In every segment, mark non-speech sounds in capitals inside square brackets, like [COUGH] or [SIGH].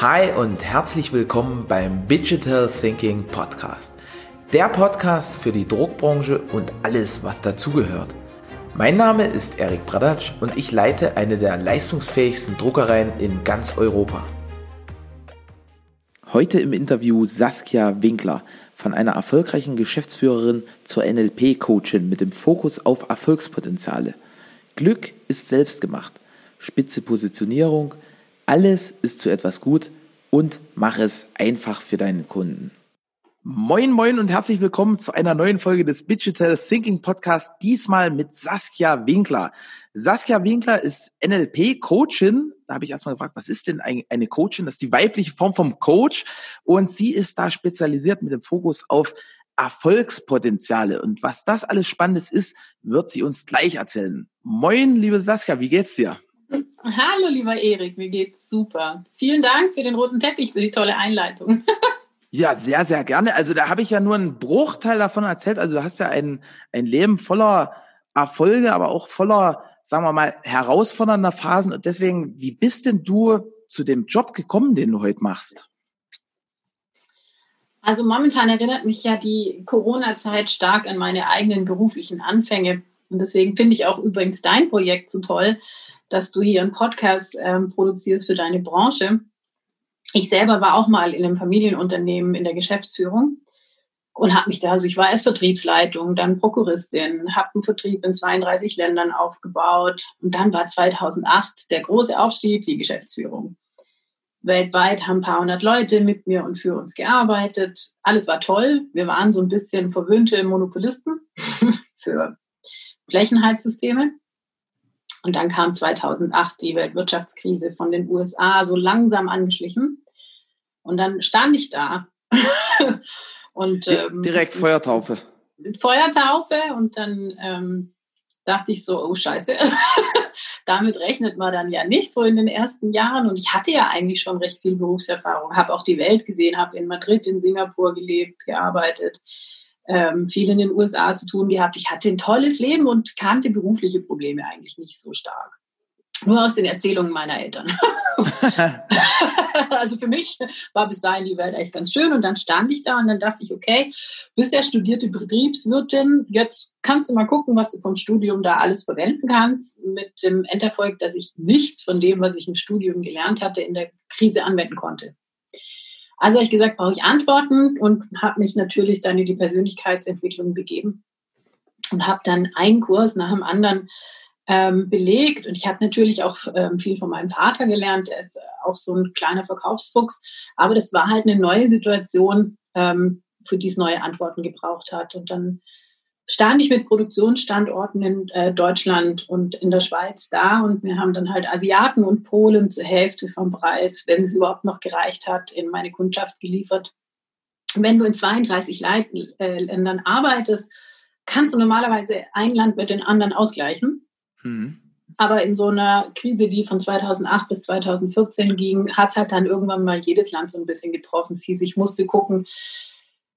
Hi und herzlich willkommen beim Digital Thinking Podcast. Der Podcast für die Druckbranche und alles, was dazugehört. Mein Name ist Erik Bradatsch und ich leite eine der leistungsfähigsten Druckereien in ganz Europa. Heute im Interview Saskia Winkler von einer erfolgreichen Geschäftsführerin zur NLP-Coachin mit dem Fokus auf Erfolgspotenziale. Glück ist selbstgemacht. Spitze Positionierung, alles ist zu etwas gut und mach es einfach für deinen Kunden. Moin, moin und herzlich willkommen zu einer neuen Folge des Digital Thinking Podcast, diesmal mit Saskia Winkler. Saskia Winkler ist NLP-Coachin. Da habe ich erstmal gefragt, was ist denn eine Coachin? Das ist die weibliche Form vom Coach und sie ist da spezialisiert mit dem Fokus auf Erfolgspotenziale. Und was das alles Spannendes ist, wird sie uns gleich erzählen. Moin, liebe Saskia, wie geht's dir? Hallo, lieber Erik, mir geht's super. Vielen Dank für den roten Teppich, für die tolle Einleitung. [LAUGHS] Ja, sehr, sehr gerne. Also da habe ich ja nur einen Bruchteil davon erzählt. Also du hast ja ein, ein Leben voller Erfolge, aber auch voller, sagen wir mal, herausfordernder Phasen. Und deswegen, wie bist denn du zu dem Job gekommen, den du heute machst? Also momentan erinnert mich ja die Corona-Zeit stark an meine eigenen beruflichen Anfänge. Und deswegen finde ich auch übrigens dein Projekt so toll, dass du hier einen Podcast ähm, produzierst für deine Branche. Ich selber war auch mal in einem Familienunternehmen in der Geschäftsführung und habe mich da, also ich war erst Vertriebsleitung, dann Prokuristin, habe einen Vertrieb in 32 Ländern aufgebaut und dann war 2008 der große Aufstieg, die Geschäftsführung. Weltweit haben ein paar hundert Leute mit mir und für uns gearbeitet. Alles war toll. Wir waren so ein bisschen verwöhnte Monopolisten [LAUGHS] für Flächenheitssysteme. Und dann kam 2008 die Weltwirtschaftskrise von den USA so langsam angeschlichen. Und dann stand ich da. [LAUGHS] und ähm, direkt Feuertaufe. Feuertaufe und dann ähm, dachte ich so, oh Scheiße, [LAUGHS] damit rechnet man dann ja nicht so in den ersten Jahren. Und ich hatte ja eigentlich schon recht viel Berufserfahrung, habe auch die Welt gesehen, habe in Madrid, in Singapur gelebt, gearbeitet, ähm, viel in den USA zu tun gehabt. Ich hatte ein tolles Leben und kannte berufliche Probleme eigentlich nicht so stark. Nur aus den Erzählungen meiner Eltern. [LAUGHS] [LAUGHS] also für mich war bis dahin die Welt echt ganz schön und dann stand ich da und dann dachte ich, okay, bist ja studierte Betriebswirtin, jetzt kannst du mal gucken, was du vom Studium da alles verwenden kannst, mit dem Enderfolg, dass ich nichts von dem, was ich im Studium gelernt hatte, in der Krise anwenden konnte. Also habe ich gesagt, brauche ich Antworten und habe mich natürlich dann in die Persönlichkeitsentwicklung begeben und habe dann einen Kurs nach dem anderen ähm, belegt. Und ich habe natürlich auch ähm, viel von meinem Vater gelernt. Er ist auch so ein kleiner Verkaufsfuchs. Aber das war halt eine neue Situation, ähm, für die es neue Antworten gebraucht hat. Und dann stand ich mit Produktionsstandorten in äh, Deutschland und in der Schweiz da und wir haben dann halt Asiaten und Polen zur Hälfte vom Preis, wenn es überhaupt noch gereicht hat, in meine Kundschaft geliefert. wenn du in 32 Leit äh, Ländern arbeitest, kannst du normalerweise ein Land mit den anderen ausgleichen. Mhm. Aber in so einer Krise, die von 2008 bis 2014 ging, hat es halt dann irgendwann mal jedes Land so ein bisschen getroffen. Es hieß, ich musste gucken,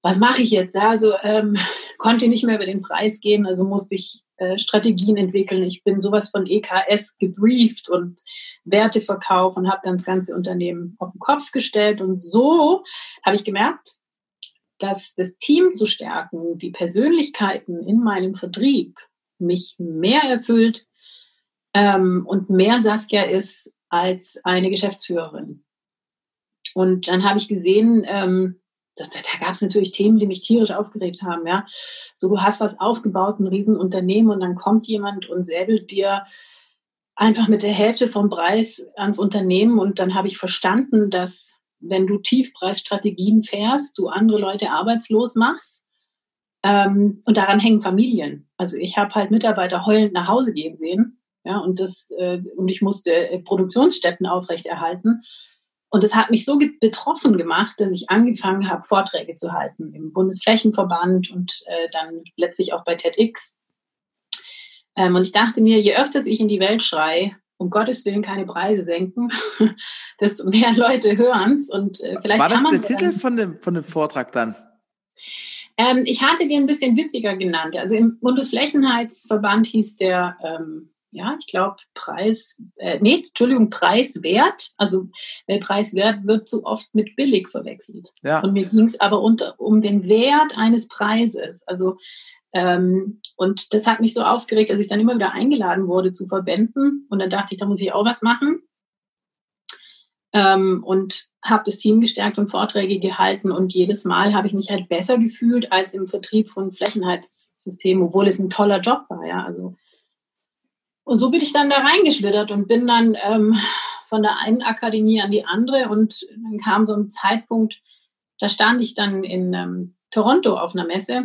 was mache ich jetzt? Also ähm, [LAUGHS] konnte nicht mehr über den Preis gehen, also musste ich äh, Strategien entwickeln. Ich bin sowas von EKS gebrieft und Werte verkauft und habe dann das ganze Unternehmen auf den Kopf gestellt. Und so habe ich gemerkt, dass das Team zu stärken, die Persönlichkeiten in meinem Vertrieb mich mehr erfüllt ähm, und mehr Saskia ist als eine Geschäftsführerin. Und dann habe ich gesehen, ähm, das, da, da gab es natürlich Themen, die mich tierisch aufgeregt haben. Ja, so du hast was aufgebaut, ein Riesenunternehmen und dann kommt jemand und säbelt dir einfach mit der Hälfte vom Preis ans Unternehmen und dann habe ich verstanden, dass wenn du Tiefpreisstrategien fährst, du andere Leute arbeitslos machst ähm, und daran hängen Familien. Also ich habe halt Mitarbeiter heulend nach Hause gehen sehen, ja und das äh, und ich musste äh, Produktionsstätten aufrechterhalten und es hat mich so betroffen gemacht, dass ich angefangen habe, Vorträge zu halten im Bundesflächenverband und äh, dann letztlich auch bei TEDx. Ähm, und ich dachte mir, je öfter ich in die Welt schreie, um Gottes Willen keine Preise senken, [LAUGHS] desto mehr Leute hören es. Und äh, vielleicht War das der Titel von dem, von dem Vortrag dann? Ähm, ich hatte den ein bisschen witziger genannt. Also im Bundesflächenheitsverband hieß der ähm, ja, ich glaube, Preis, äh, nee, Entschuldigung, preiswert. Also weil preiswert wird so oft mit billig verwechselt. Ja. Und mir ging es aber unter, um den Wert eines Preises. Also ähm, und das hat mich so aufgeregt, dass ich dann immer wieder eingeladen wurde zu Verbänden. Und dann dachte ich, da muss ich auch was machen. Ähm, und habe das Team gestärkt und Vorträge gehalten. Und jedes Mal habe ich mich halt besser gefühlt als im Vertrieb von Flächenheitssystemen, obwohl es ein toller Job war. Ja, also und so bin ich dann da reingeschlittert und bin dann ähm, von der einen Akademie an die andere und dann kam so ein Zeitpunkt, da stand ich dann in ähm, Toronto auf einer Messe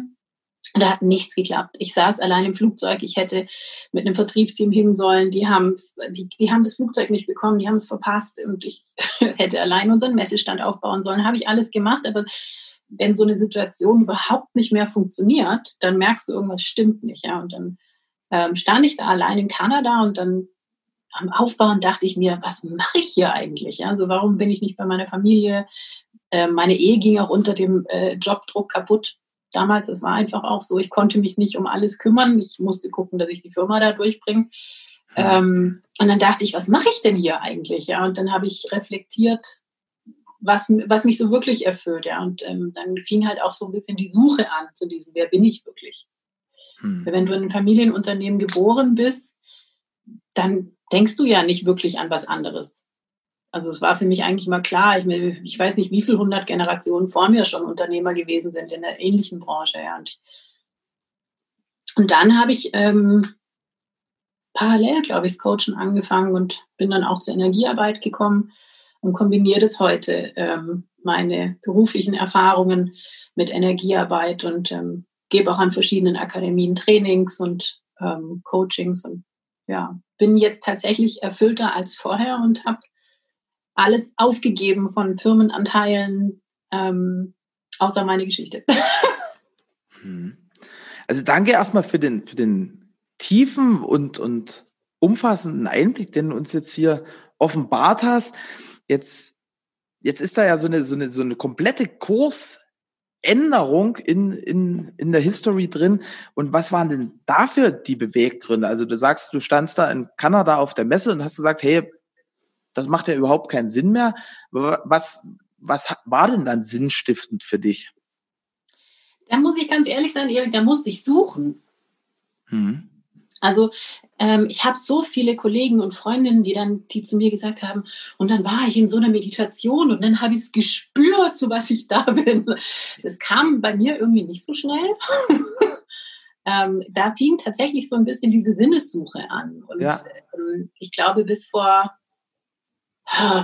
und da hat nichts geklappt. Ich saß allein im Flugzeug. Ich hätte mit einem Vertriebsteam hin sollen. Die haben, die, die haben das Flugzeug nicht bekommen. Die haben es verpasst. Und ich [LAUGHS] hätte allein unseren Messestand aufbauen sollen. Habe ich alles gemacht. Aber wenn so eine Situation überhaupt nicht mehr funktioniert, dann merkst du, irgendwas stimmt nicht. Ja, und dann ähm, stand ich da allein in Kanada und dann am Aufbauen dachte ich mir, was mache ich hier eigentlich? Ja, also warum bin ich nicht bei meiner Familie? Äh, meine Ehe ging auch unter dem äh, Jobdruck kaputt. Damals, es war einfach auch so, ich konnte mich nicht um alles kümmern. Ich musste gucken, dass ich die Firma da durchbringe. Ja. Ähm, und dann dachte ich, was mache ich denn hier eigentlich? Ja, und dann habe ich reflektiert, was, was mich so wirklich erfüllt. Ja, und ähm, dann fing halt auch so ein bisschen die Suche an zu diesem, wer bin ich wirklich? Hm. Wenn du in einem Familienunternehmen geboren bist, dann denkst du ja nicht wirklich an was anderes. Also es war für mich eigentlich mal klar, ich, ich weiß nicht, wie viele hundert Generationen vor mir schon Unternehmer gewesen sind in der ähnlichen Branche. Ja. Und, und dann habe ich ähm, parallel, glaube ich, das Coachen angefangen und bin dann auch zur Energiearbeit gekommen und kombiniere das heute, ähm, meine beruflichen Erfahrungen mit Energiearbeit und ähm, gebe auch an verschiedenen Akademien Trainings und ähm, Coachings und ja, bin jetzt tatsächlich erfüllter als vorher und habe alles aufgegeben von Firmenanteilen, ähm, außer meine Geschichte. [LAUGHS] Hm. Also danke erstmal für den, für den tiefen und, und umfassenden Einblick, den du uns jetzt hier offenbart hast. Jetzt, jetzt ist da ja so eine, so eine, so eine komplette Kurs, Änderung in, in, in der History drin. Und was waren denn dafür die Beweggründe? Also du sagst, du standst da in Kanada auf der Messe und hast gesagt, hey, das macht ja überhaupt keinen Sinn mehr. Was, was war denn dann sinnstiftend für dich? Da muss ich ganz ehrlich sein, Erik, da musste ich suchen. Mhm. Also ähm, ich habe so viele Kollegen und Freundinnen, die dann, die zu mir gesagt haben, und dann war ich in so einer Meditation und dann habe ich es gespürt, zu was ich da [LAUGHS] bin. Das kam bei mir irgendwie nicht so schnell. [LAUGHS] ähm, da fing tatsächlich so ein bisschen diese Sinnessuche an. Und ja. ähm, ich glaube, bis vor äh,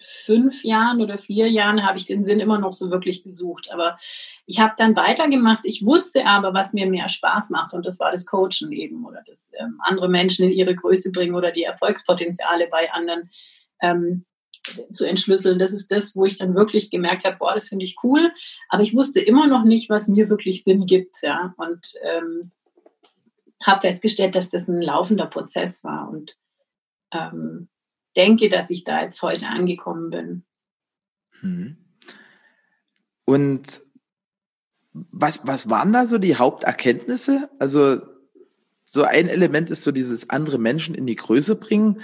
fünf Jahren oder vier Jahren habe ich den Sinn immer noch so wirklich gesucht. Aber ich habe dann weitergemacht. Ich wusste aber, was mir mehr Spaß macht. Und das war das Coachen eben oder das ähm, andere Menschen in ihre Größe bringen oder die Erfolgspotenziale bei anderen ähm, zu entschlüsseln. Das ist das, wo ich dann wirklich gemerkt habe, boah, das finde ich cool. Aber ich wusste immer noch nicht, was mir wirklich Sinn gibt. Ja? Und ähm, habe festgestellt, dass das ein laufender Prozess war. Und ähm, denke, dass ich da jetzt heute angekommen bin. Hm. Und was, was waren da so die Haupterkenntnisse? Also so ein Element ist so dieses andere Menschen in die Größe bringen.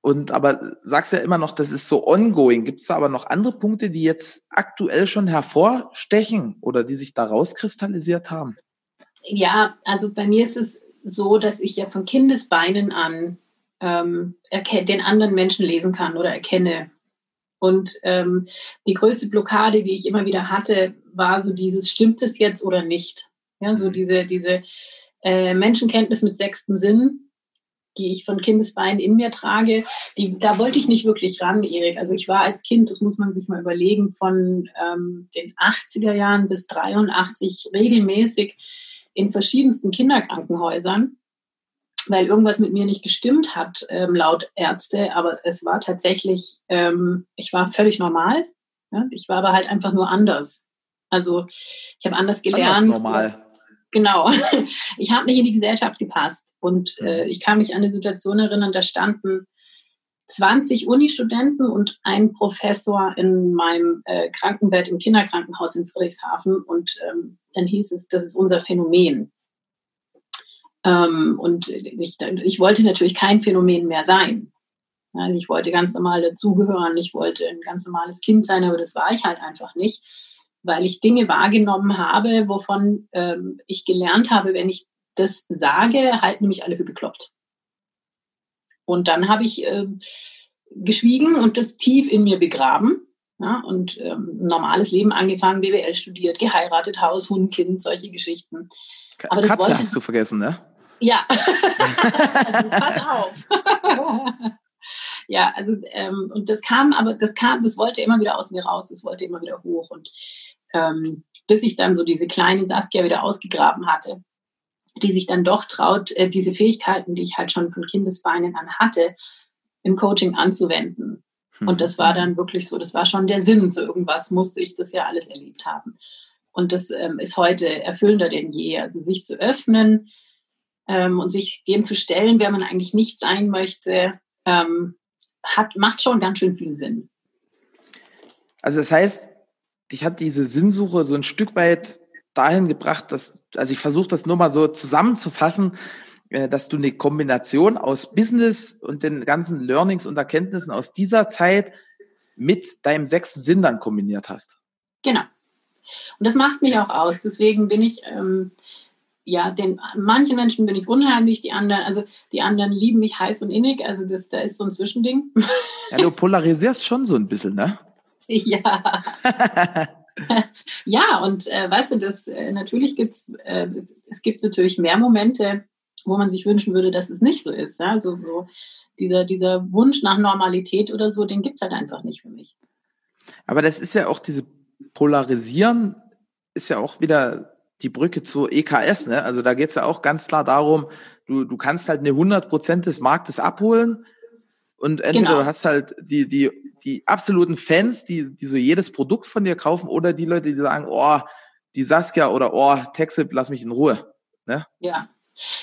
Und aber sagst ja immer noch, das ist so ongoing. Gibt es da aber noch andere Punkte, die jetzt aktuell schon hervorstechen oder die sich da rauskristallisiert haben? Ja, also bei mir ist es so, dass ich ja von Kindesbeinen an ähm, den anderen Menschen lesen kann oder erkenne. Und ähm, die größte Blockade, die ich immer wieder hatte, war so dieses, stimmt es jetzt oder nicht? Ja, so mhm. diese, diese äh, Menschenkenntnis mit sechsten Sinn, die ich von Kindesbeinen in mir trage, die, da wollte ich nicht wirklich ran, Erik. Also ich war als Kind, das muss man sich mal überlegen, von ähm, den 80er Jahren bis 83 regelmäßig in verschiedensten Kinderkrankenhäusern weil irgendwas mit mir nicht gestimmt hat, ähm, laut Ärzte. Aber es war tatsächlich, ähm, ich war völlig normal. Ja? Ich war aber halt einfach nur anders. Also ich habe anders gelernt. Anders normal. Genau. [LAUGHS] Ich habe nicht in die Gesellschaft gepasst. Und äh, ich kann mich an eine Situation erinnern, da standen 20 Unistudenten und ein Professor in meinem äh, Krankenbett im Kinderkrankenhaus in Friedrichshafen. Und ähm, dann hieß es, das ist unser Phänomen. Ähm, und ich, ich wollte natürlich kein Phänomen mehr sein. Also ich wollte ganz normal dazugehören, ich wollte ein ganz normales Kind sein, aber das war ich halt einfach nicht, weil ich Dinge wahrgenommen habe, wovon ähm, ich gelernt habe, wenn ich das sage, halten mich alle für bekloppt. Und dann habe ich äh, geschwiegen und das tief in mir begraben. Ja, und ähm, normales Leben angefangen, BWL studiert, geheiratet, Haus, Hund, Kind, solche Geschichten. Aber das Katze wollte, hast du vergessen, ne? Ja. [LAUGHS] also, pass auf. ja, also ähm, und das kam, aber das kam, das wollte immer wieder aus mir raus, das wollte immer wieder hoch und ähm, bis ich dann so diese kleine Saskia wieder ausgegraben hatte, die sich dann doch traut, äh, diese Fähigkeiten, die ich halt schon von Kindesbeinen an hatte, im Coaching anzuwenden. Und das war dann wirklich so, das war schon der Sinn, so irgendwas musste ich das ja alles erlebt haben. Und das ähm, ist heute erfüllender denn je. Also sich zu öffnen ähm, und sich dem zu stellen, wer man eigentlich nicht sein möchte, ähm, hat, macht schon ganz schön viel Sinn. Also das heißt, dich hat diese Sinnsuche so ein Stück weit dahin gebracht, dass, also ich versuche das nur mal so zusammenzufassen, äh, dass du eine Kombination aus Business und den ganzen Learnings und Erkenntnissen aus dieser Zeit mit deinem sechsten Sinn dann kombiniert hast. Genau. Und das macht mich auch aus. Deswegen bin ich, ähm, ja, den manchen Menschen bin ich unheimlich, die anderen, also die anderen lieben mich heiß und innig. Also das, da ist so ein Zwischending. Ja, du polarisierst schon so ein bisschen, ne? [LAUGHS] Ja. [LAUGHS] ja, und äh, weißt du, das äh, natürlich gibt's, äh, es, es gibt natürlich mehr Momente, wo man sich wünschen würde, dass es nicht so ist. Ja? Also so dieser, dieser Wunsch nach Normalität oder so, den gibt es halt einfach nicht für mich. Aber das ist ja auch diese Polarisieren, ist ja auch wieder die Brücke zur EKS. Ne? Also da geht es ja auch ganz klar darum, du, du kannst halt eine 100% des Marktes abholen und entweder genau. du hast halt die, die, die absoluten Fans, die, die so jedes Produkt von dir kaufen oder die Leute, die sagen, oh, die Saskia oder oh, Texip, lass mich in Ruhe. Ne? Ja,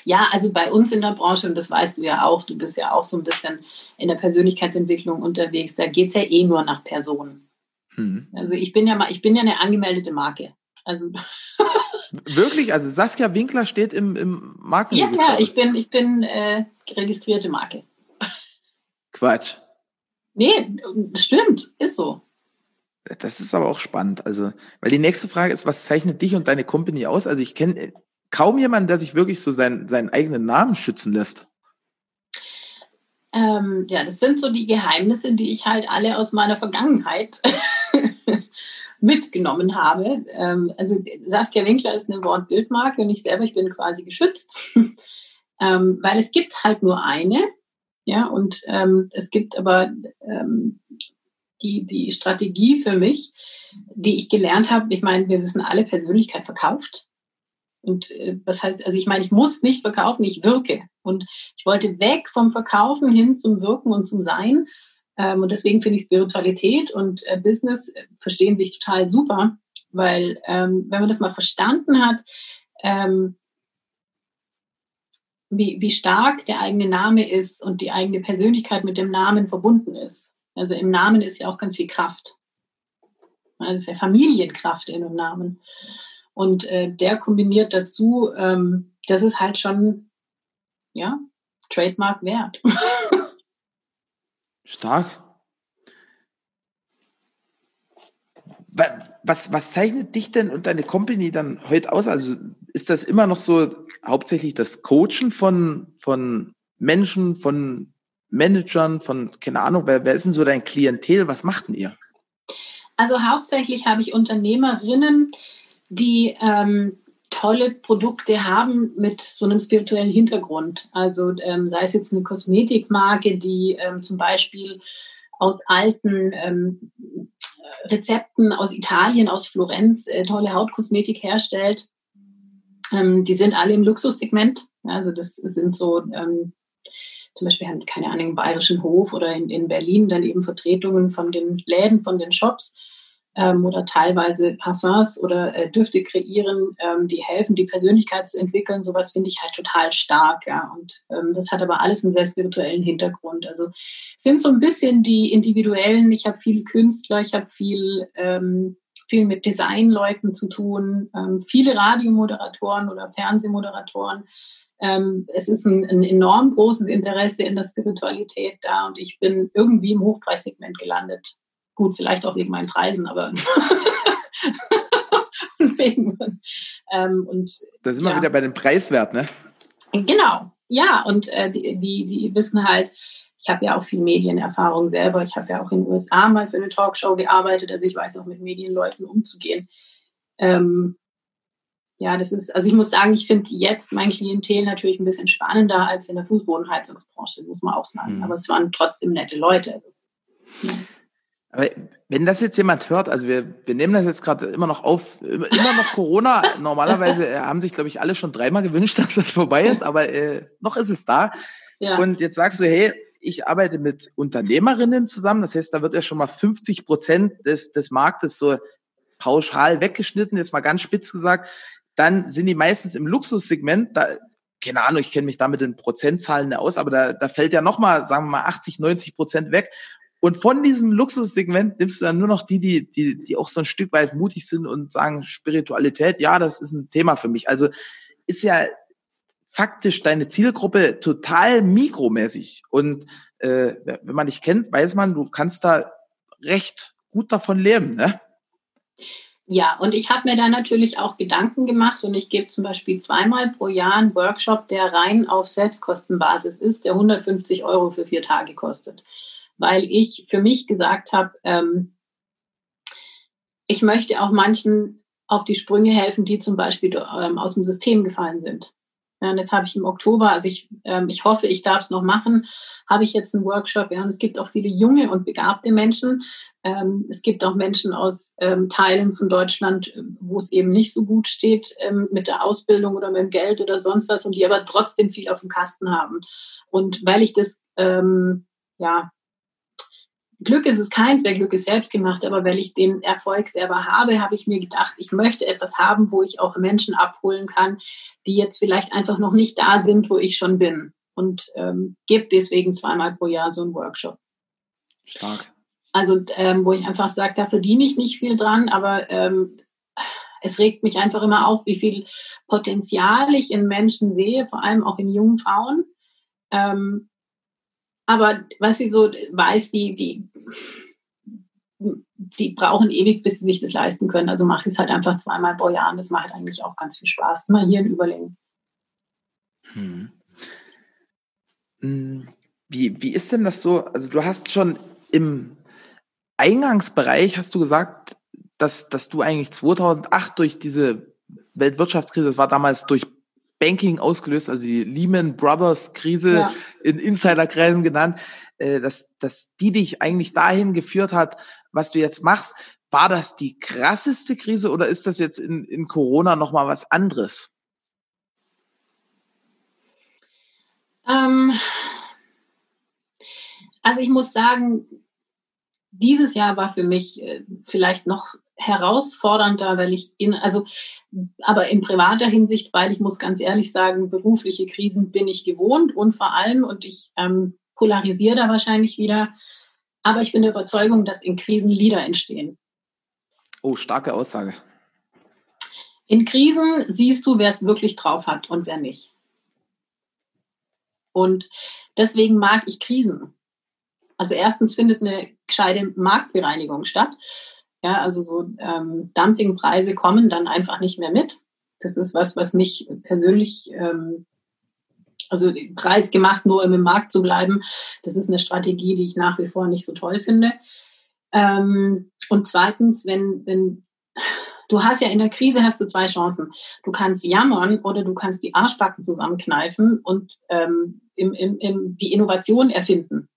ja, also bei uns in der Branche, und das weißt du ja auch, du bist ja auch so ein bisschen in der Persönlichkeitsentwicklung unterwegs, da geht es ja eh nur nach Personen. Hm. Also ich bin ja mal, ich bin ja eine angemeldete Marke. Also [LAUGHS] Wirklich? Also Saskia Winkler steht im, im Markenregister? Ja, ja, ich bin, ich bin äh, registrierte Marke. Quatsch. Nee, stimmt, ist so. Das ist aber auch spannend. Also, weil die nächste Frage ist, was zeichnet dich und deine Company aus? Also ich kenne kaum jemand, der sich wirklich so sein, seinen eigenen Namen schützen lässt. Ähm, ja, das sind so die Geheimnisse, die ich halt alle aus meiner Vergangenheit mitgenommen habe. Ähm, also Saskia Winkler ist eine Wortbildmarke und ich selber, ich bin quasi geschützt, [LAUGHS] ähm, weil es gibt halt nur eine. Ja, und ähm, es gibt aber ähm, die, die Strategie für mich, die ich gelernt habe. Ich meine, wir wissen alle, Persönlichkeit verkauft. Und äh, das heißt, also ich meine, ich muss nicht verkaufen, ich wirke. Und ich wollte weg vom Verkaufen hin zum Wirken und zum Sein. Ähm, und deswegen finde ich Spiritualität und äh, Business äh, verstehen sich total super, weil ähm, wenn man das mal verstanden hat, ähm, wie, wie stark der eigene Name ist und die eigene Persönlichkeit mit dem Namen verbunden ist. Also im Namen ist ja auch ganz viel Kraft. Das ist ja Familienkraft in dem Namen. Und äh, der kombiniert dazu, ähm, das ist halt schon, ja, Trademark wert. [LAUGHS] Stark. Was, was zeichnet dich denn und deine Company dann heute aus? Also ist das immer noch so hauptsächlich das Coachen von, von Menschen, von Managern, von, keine Ahnung, wer, wer ist denn so dein Klientel? Was macht denn ihr? Also hauptsächlich habe ich Unternehmerinnen, die ähm, tolle Produkte haben mit so einem spirituellen Hintergrund. Also ähm, sei es jetzt eine Kosmetikmarke, die ähm, zum Beispiel aus alten ähm, Rezepten aus Italien, aus Florenz äh, tolle Hautkosmetik herstellt. Ähm, die sind alle im Luxussegment. Also das sind so ähm, zum Beispiel haben keine Ahnung im Bayerischen Hof oder in, in Berlin dann eben Vertretungen von den Läden, von den Shops ähm, oder teilweise Parfums oder äh, Düfte kreieren, ähm, die helfen, die Persönlichkeit zu entwickeln. Sowas finde ich halt total stark. Ja. Und ähm, das hat aber alles einen sehr spirituellen Hintergrund. Also sind so ein bisschen die individuellen. Ich habe viele Künstler, ich habe viel, ähm, viel mit Designleuten zu tun, ähm, viele Radiomoderatoren oder Fernsehmoderatoren. Ähm, es ist ein, ein, enorm großes Interesse in der Spiritualität da und ich bin irgendwie im Hochpreissegment gelandet. Gut, vielleicht auch wegen meinen Preisen, aber [LAUGHS] wegen, ähm, und, da sind wir ja. wieder bei dem Preiswert, ne? Genau, ja, und äh, die, die, die wissen halt, ich habe ja auch viel Medienerfahrung selber. Ich habe ja auch in den USA mal für eine Talkshow gearbeitet, also ich weiß auch mit Medienleuten umzugehen. Ähm, ja, das ist, also ich muss sagen, ich finde jetzt mein Klientel natürlich ein bisschen spannender als in der Fußbodenheizungsbranche, muss man auch sagen. Mhm. Aber es waren trotzdem nette Leute. Also, ja. Aber wenn das jetzt jemand hört, also wir, wir nehmen das jetzt gerade immer noch auf, immer noch Corona. [LAUGHS] Normalerweise äh, haben sich, glaube ich, alle schon dreimal gewünscht, [LAUGHS] dass das vorbei ist, aber äh, noch ist es da. Ja. Und jetzt sagst du, hey, ich arbeite mit Unternehmerinnen zusammen. Das heißt, da wird ja schon mal 50 Prozent des, des Marktes so pauschal weggeschnitten, jetzt mal ganz spitz gesagt. Dann sind die meistens im Luxussegment. Da, keine Ahnung, ich kenne mich da mit den Prozentzahlen aus, aber da, da fällt ja noch mal, sagen wir mal, 80, 90 Prozent weg. Und von diesem Luxussegment nimmst du dann nur noch die, die, die, die auch so ein Stück weit mutig sind und sagen, Spiritualität, ja, das ist ein Thema für mich. Also ist ja faktisch deine Zielgruppe total mikromäßig. Und äh, wenn man dich kennt, weiß man, du kannst da recht gut davon leben, ne? Ja, und ich habe mir da natürlich auch Gedanken gemacht und ich gebe zum Beispiel zweimal pro Jahr einen Workshop, der rein auf Selbstkostenbasis ist, der 150 Euro für vier Tage kostet weil ich für mich gesagt habe, ähm, ich möchte auch manchen auf die Sprünge helfen, die zum Beispiel ähm, aus dem System gefallen sind. Ja, und jetzt habe ich im Oktober, also ich, ähm, ich hoffe, ich darf es noch machen, habe ich jetzt einen Workshop. Ja, und es gibt auch viele junge und begabte Menschen. Ähm, es gibt auch Menschen aus ähm, Teilen von Deutschland, wo es eben nicht so gut steht ähm, mit der Ausbildung oder mit dem Geld oder sonst was und die aber trotzdem viel auf dem Kasten haben. Und weil ich das ähm, ja Glück ist es keins, wer Glück ist selbst gemacht, aber weil ich den Erfolg selber habe, habe ich mir gedacht, ich möchte etwas haben, wo ich auch Menschen abholen kann, die jetzt vielleicht einfach noch nicht da sind, wo ich schon bin. Und ähm, gebe deswegen zweimal pro Jahr so einen Workshop. Stark. Also, ähm, wo ich einfach sage, da verdiene ich nicht viel dran, aber ähm, es regt mich einfach immer auf, wie viel Potenzial ich in Menschen sehe, vor allem auch in jungen Frauen. Ähm, aber was sie so weiß, die, die, die brauchen ewig, bis sie sich das leisten können. Also mache ich es halt einfach zweimal pro Jahr und das macht eigentlich auch ganz viel Spaß. Mal hier ein Überlegen. Hm. hm. Wie, wie ist denn das so? Also du hast schon im Eingangsbereich hast du gesagt, dass, dass du eigentlich 2008 durch diese Weltwirtschaftskrise, das war damals durch Banking ausgelöst, also die Lehman Brothers Krise ja. in Insiderkreisen genannt, äh, dass, dass die dich eigentlich dahin geführt hat, was du jetzt machst. War das die krasseste Krise oder ist das jetzt in, in Corona nochmal was anderes? Ähm, also ich muss sagen, dieses Jahr war für mich äh, vielleicht noch herausfordernder, weil ich in, also, aber in privater Hinsicht, weil ich muss ganz ehrlich sagen, berufliche Krisen bin ich gewohnt und vor allem, und ich ähm, polarisiere da wahrscheinlich wieder, aber ich bin der Überzeugung, dass in Krisen Lieder entstehen. Oh, starke Aussage. In Krisen siehst du, wer es wirklich drauf hat und wer nicht. Und deswegen mag ich Krisen. Also erstens findet eine gescheite Marktbereinigung statt. Ja, also so ähm, Dumpingpreise kommen dann einfach nicht mehr mit. Das ist was, was mich persönlich, ähm, also Preis gemacht, nur im Markt zu bleiben, das ist eine Strategie, die ich nach wie vor nicht so toll finde. Ähm, und zweitens, wenn, wenn du hast ja in der Krise hast du zwei Chancen. Du kannst jammern oder du kannst die Arschbacken zusammenkneifen und ähm, im, im, im die Innovation erfinden.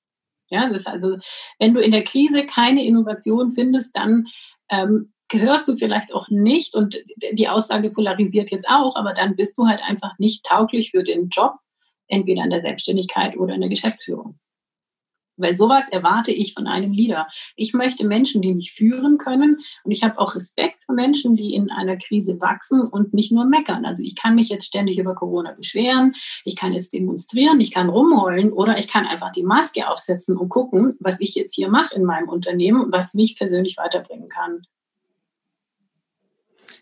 Ja, das also, wenn du in der Krise keine Innovation findest, dann ähm, gehörst du vielleicht auch nicht, und die Aussage polarisiert jetzt auch, aber dann bist du halt einfach nicht tauglich für den Job, entweder in der Selbstständigkeit oder in der Geschäftsführung. Weil sowas erwarte ich von einem Leader. Ich möchte Menschen, die mich führen können. Und ich habe auch Respekt für Menschen, die in einer Krise wachsen und nicht nur meckern. Also ich kann mich jetzt ständig über Corona beschweren. Ich kann jetzt demonstrieren. Ich kann rumheulen oder ich kann einfach die Maske aufsetzen und gucken, was ich jetzt hier mache in meinem Unternehmen, was mich persönlich weiterbringen kann.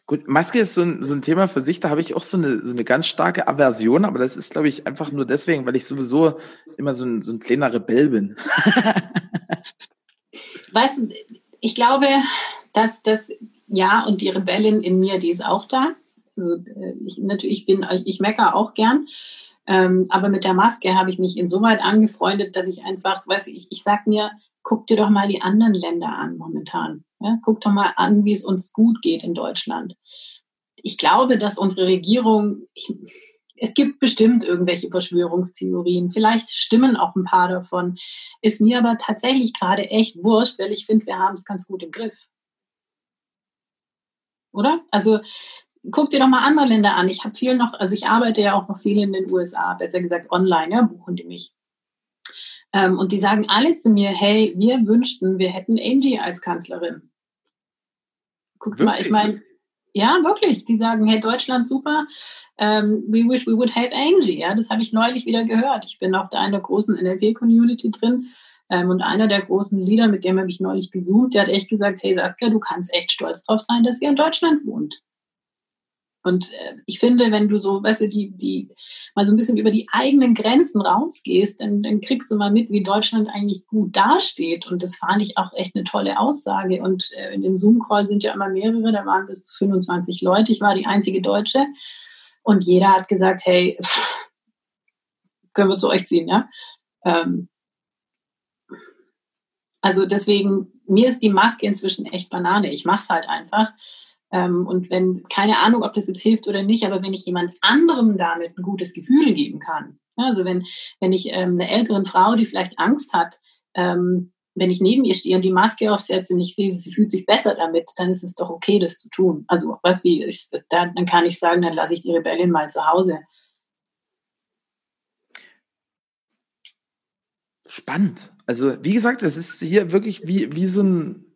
Gut, Maske ist so ein, so ein Thema für sich, da habe ich auch so eine, so eine ganz starke Aversion, aber das ist, glaube ich, einfach nur deswegen, weil ich sowieso immer so ein, so ein kleiner Rebell bin. [LAUGHS] weißt du, ich glaube, dass das, ja, und die Rebellin in mir, die ist auch da. Also äh, ich, natürlich bin, ich meckere auch gern. Ähm, aber mit der Maske habe ich mich insoweit angefreundet, dass ich einfach, weiß ich, ich sag mir, guck dir doch mal die anderen Länder an momentan. Ja? Guck doch mal an, wie es uns gut geht in Deutschland. Ich glaube, dass unsere Regierung, ich, es gibt bestimmt irgendwelche Verschwörungstheorien. Vielleicht stimmen auch ein paar davon. Ist mir aber tatsächlich gerade echt wurscht, weil ich finde, wir haben es ganz gut im Griff. Oder? Also guck dir doch mal andere Länder an. Ich habe viel noch, also ich arbeite ja auch noch viel in den USA, besser gesagt online, ja, buchen die mich. Ähm, und die sagen alle zu mir, hey, wir wünschten, wir hätten Angie als Kanzlerin. Guck mal, ich meine, ja, wirklich. Die sagen, hey, Deutschland super. Ähm, we wish we would have Angie. Ja, das habe ich neulich wieder gehört. Ich bin auch da in der großen NLP-Community drin. Ähm, und einer der großen Leader, mit dem habe ich neulich gezoomt, der hat echt gesagt, hey Saskia, du kannst echt stolz drauf sein, dass ihr in Deutschland wohnt. Und äh, ich finde, wenn du so, weißt du, die, die mal so ein bisschen über die eigenen Grenzen rausgehst, dann, dann kriegst du mal mit, wie Deutschland eigentlich gut dasteht. Und das fand ich auch echt eine tolle Aussage. Und äh, in dem Zoom-Call sind ja immer mehrere, da waren bis zu 25 Leute. Ich war die einzige Deutsche. Und jeder hat gesagt, hey, pff, können wir zu euch ziehen, ja? Ähm, also deswegen, mir ist die Maske inzwischen echt Banane. Ich mache es halt einfach. Ähm, und wenn, keine Ahnung, ob das jetzt hilft oder nicht, aber wenn ich jemand anderem damit ein gutes Gefühl geben kann, also wenn, wenn ich ähm, eine ältere Frau, die vielleicht Angst hat, ähm, wenn ich neben ihr stehe und die Maske aufsetze und ich sehe, sie fühlt sich besser damit, dann ist es doch okay, das zu tun. Also, was wie ist, dann, kann ich sagen, dann lasse ich die Rebellin mal zu Hause. Spannend. Also, wie gesagt, es ist hier wirklich wie, wie so ein,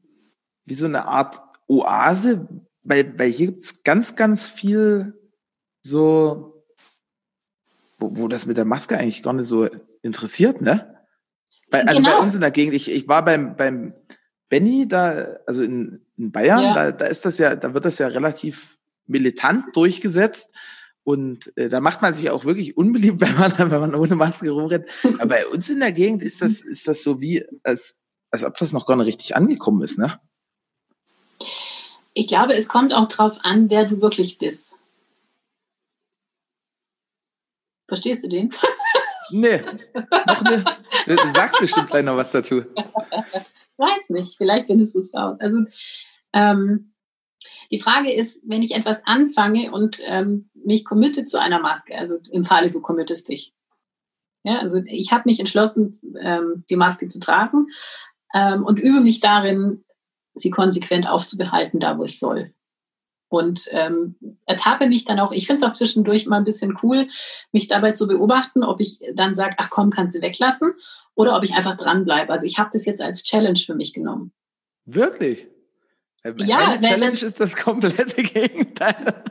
wie so eine Art Oase, weil, weil hier gibt's ganz, ganz viel so, wo, wo das mit der Maske eigentlich gar nicht so interessiert, ne? Bei, also genau. bei uns in der Gegend, ich, ich war beim, beim Benny da, also in, in Bayern, ja. da, da ist das ja, da wird das ja relativ militant durchgesetzt. Und äh, da macht man sich auch wirklich unbeliebt, [LAUGHS] wenn man, wenn man ohne Maske rumrennt. Aber bei uns in der Gegend ist das, ist das so wie, als, als ob das noch gar nicht richtig angekommen ist, ne? Ich glaube, es kommt auch darauf an, wer du wirklich bist. Verstehst du den? Nee, noch ne. Du sagst bestimmt gleich noch was dazu. Weiß nicht, vielleicht findest du es raus. Also ähm, die Frage ist, wenn ich etwas anfange und ähm, mich committe zu einer Maske, also im Falle du committest dich. Ja, also ich habe mich entschlossen, ähm, die Maske zu tragen ähm, und übe mich darin, sie konsequent aufzubehalten, da wo ich soll. Und ähm, ertappe mich dann auch, ich finde es auch zwischendurch mal ein bisschen cool, mich dabei zu beobachten, ob ich dann sage, ach komm, kannst du weglassen, oder ob ich einfach dranbleibe. Also ich habe das jetzt als Challenge für mich genommen. Wirklich? Meine ja, Challenge wenn, ist das komplette [LAUGHS] Gegenteil.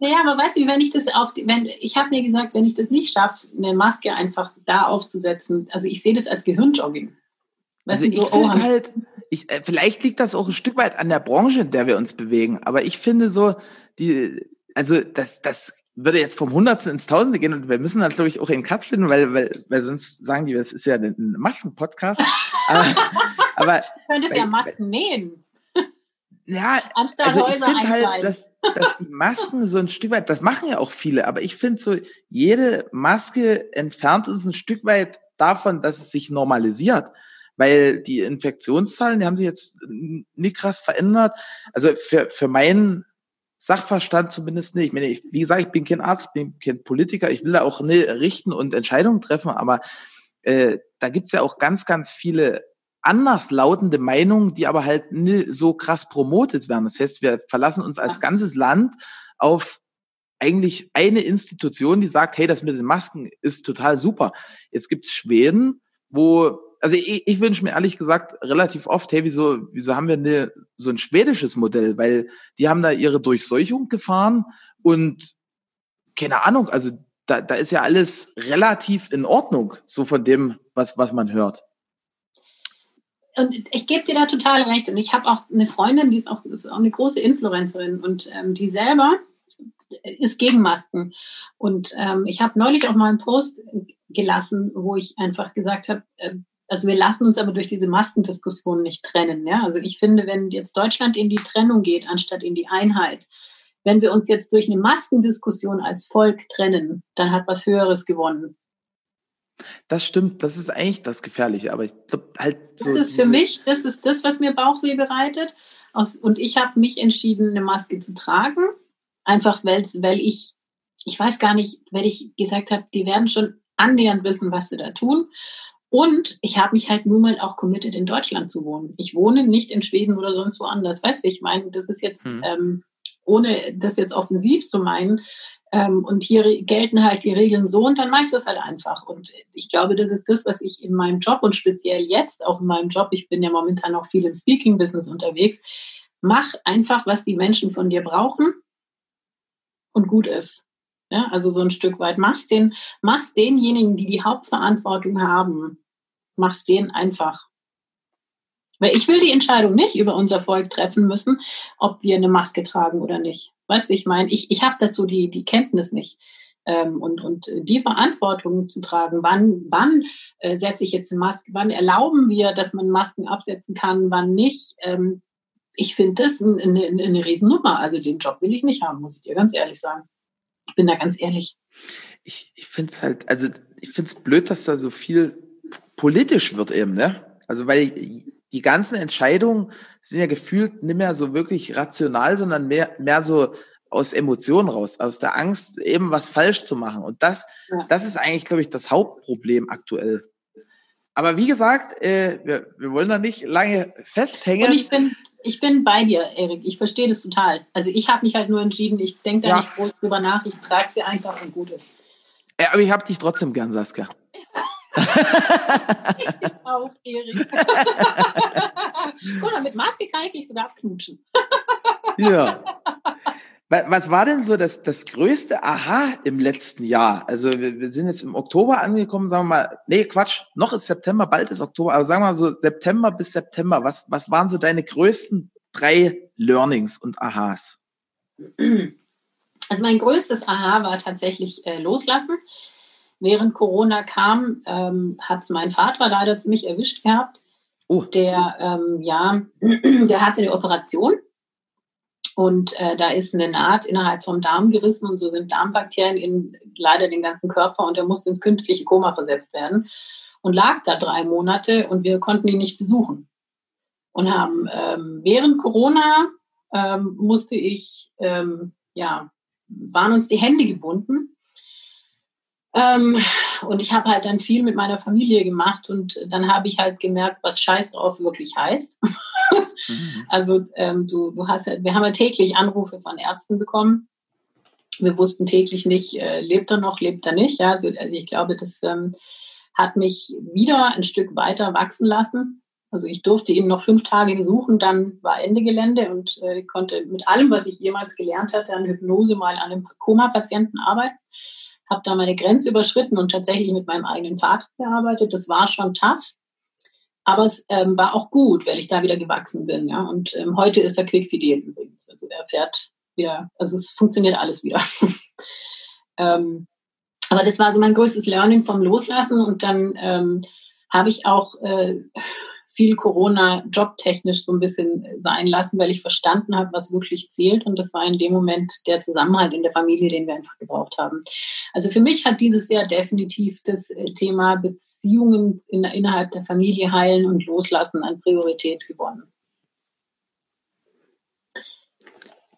Naja, aber weißt du, wenn ich das auf, wenn ich habe mir gesagt, wenn ich das nicht schaffe, eine Maske einfach da aufzusetzen, also ich sehe das als Gehirnjogging. Weißt also ich so, finde oh, halt, ich, äh, vielleicht liegt das auch ein Stück weit an der Branche, in der wir uns bewegen, aber ich finde so, die, also das, das würde jetzt vom Hundertsten ins Tausende gehen und wir müssen halt, glaube ich, auch in Cut finden, weil, weil, weil sonst sagen die, das ist ja ein Massenpodcast. aber, [LAUGHS] aber du könntest ja Masken nähen. Ja, also ich finde halt, dass, dass die Masken so ein Stück weit, das machen ja auch viele, aber ich finde so, jede Maske entfernt uns ein Stück weit davon, dass es sich normalisiert weil die Infektionszahlen, die haben sich jetzt nicht krass verändert. Also für, für meinen Sachverstand zumindest nicht. Ich meine, ich, wie gesagt, ich bin kein Arzt, bin kein Politiker, ich will da auch nicht richten und Entscheidungen treffen, aber äh, da gibt's ja auch ganz, ganz viele anders lautende Meinungen, die aber halt nie so krass promotet werden. Das heißt, wir verlassen uns als ganzes Land auf eigentlich eine Institution, die sagt, hey, das mit den Masken ist total super. Jetzt gibt's Schweden, wo also ich, ich wünsche mir ehrlich gesagt relativ oft, hey, wieso, wieso haben wir ne, so ein schwedisches Modell? Weil die haben da ihre Durchseuchung gefahren und keine Ahnung, also da, da ist ja alles relativ in Ordnung, so von dem, was, was man hört. und ich gebe dir da total recht. Und ich habe auch eine Freundin, die ist auch, ist auch eine große Influencerin und ähm, die selber ist gegen Masken. Und ähm, ich habe neulich auch mal einen Post gelassen, wo ich einfach gesagt habe, äh, also wir lassen uns aber durch diese Maskendiskussion nicht trennen. Ja? Also ich finde, wenn jetzt Deutschland in die Trennung geht, anstatt in die Einheit, wenn wir uns jetzt durch eine Maskendiskussion als Volk trennen, dann hat was Höheres gewonnen. Das stimmt, das ist eigentlich das Gefährliche, aber ich glaube halt so. Das ist für mich, das ist das, was mir Bauchweh bereitet. und ich habe mich entschieden, eine Maske zu tragen. Einfach weil, weil ich, ich weiß gar nicht, weil ich gesagt habe, die werden schon annähernd wissen, was sie da tun. Und ich habe mich halt nun mal auch committed, in Deutschland zu wohnen. Ich wohne nicht in Schweden oder sonst woanders. Weißt du, ich meine, das ist jetzt, hm. ähm, ohne das jetzt offensiv zu meinen, ähm, und hier gelten halt die Regeln so und dann mache ich das halt einfach. Und ich glaube, das ist das, was ich in meinem Job und speziell jetzt auch in meinem Job, ich bin ja momentan auch viel im Speaking-Business unterwegs, mach einfach, was die Menschen von dir brauchen und gut ist. Ja, also so ein Stück weit. Mach's, den, mach's denjenigen, die die Hauptverantwortung haben, mach's denen einfach. Weil ich will die Entscheidung nicht über unser Volk treffen müssen, ob wir eine Maske tragen oder nicht. Weißt du, wie ich meine? Ich, ich habe dazu die, die Kenntnis nicht. Ähm, und, und die Verantwortung zu tragen, wann, wann äh, setze ich jetzt eine Maske, wann erlauben wir, dass man Masken absetzen kann, wann nicht. Ähm, ich finde das eine, eine, eine Riesennummer. Also den Job will ich nicht haben, muss ich dir ganz ehrlich sagen. Bin da ganz ehrlich. Ich, ich finde es halt, also ich finde es blöd, dass da so viel politisch wird eben, ne? Also weil die ganzen Entscheidungen sind ja gefühlt nicht mehr so wirklich rational, sondern mehr, mehr so aus Emotionen raus, aus der Angst, eben was falsch zu machen. Und das, ja. das ist eigentlich, glaube ich, das Hauptproblem aktuell. Aber wie gesagt, äh, wir, wir wollen da nicht lange festhängen. Und ich bin, ich bin bei dir, Erik. Ich verstehe das total. Also ich habe mich halt nur entschieden, ich denke da ja. nicht groß drüber nach, ich trage sie einfach und gut ist. Ja, aber ich habe dich trotzdem gern, Saskia. [LAUGHS] ich auch, Erik. [LAUGHS] Guck mal, mit Maske kann ich dich sogar abknutschen. ja. [LAUGHS] Was war denn so das, das größte Aha im letzten Jahr? Also wir, wir sind jetzt im Oktober angekommen, sagen wir mal, nee, Quatsch, noch ist September, bald ist Oktober, aber sagen wir mal so September bis September, was, was waren so deine größten drei Learnings und Ahas? Also mein größtes Aha war tatsächlich äh, loslassen während Corona kam, ähm, hat es mein Vater leider ziemlich erwischt gehabt. Oh. Der, ähm, ja, [CLEARS THROAT] der hatte eine Operation und äh, da ist eine Naht innerhalb vom Darm gerissen und so sind Darmbakterien in leider den ganzen Körper und er musste ins künstliche Koma versetzt werden und lag da drei Monate und wir konnten ihn nicht besuchen. Und haben ähm, während Corona ähm, musste ich, ähm, ja, waren uns die Hände gebunden ähm, und ich habe halt dann viel mit meiner Familie gemacht und dann habe ich halt gemerkt, was Scheiß drauf wirklich heißt. mhm. [LAUGHS] Also ähm, du, du hast ja, wir haben ja täglich Anrufe von Ärzten bekommen. Wir wussten täglich nicht, äh, lebt er noch, lebt er nicht. Ja, also, also ich glaube, das ähm, hat mich wieder ein Stück weiter wachsen lassen. Also ich durfte ihn noch fünf Tage besuchen, dann war Ende Gelände und äh, konnte mit allem, was ich jemals gelernt hatte, an Hypnose mal an einem Koma-Patienten arbeiten habe da meine Grenze überschritten und tatsächlich mit meinem eigenen Vater gearbeitet. Das war schon tough, aber es ähm, war auch gut, weil ich da wieder gewachsen bin. Ja? Und ähm, heute ist er quickfidel übrigens. Also er fährt wieder, also es funktioniert alles wieder. [LAUGHS] ähm, aber das war so mein größtes Learning vom Loslassen und dann ähm, habe ich auch äh, viel Corona jobtechnisch so ein bisschen sein lassen, weil ich verstanden habe, was wirklich zählt. Und das war in dem Moment der Zusammenhalt in der Familie, den wir einfach gebraucht haben. Also für mich hat dieses Jahr definitiv das äh, Thema Beziehungen in, innerhalb der Familie heilen und loslassen an Priorität gewonnen.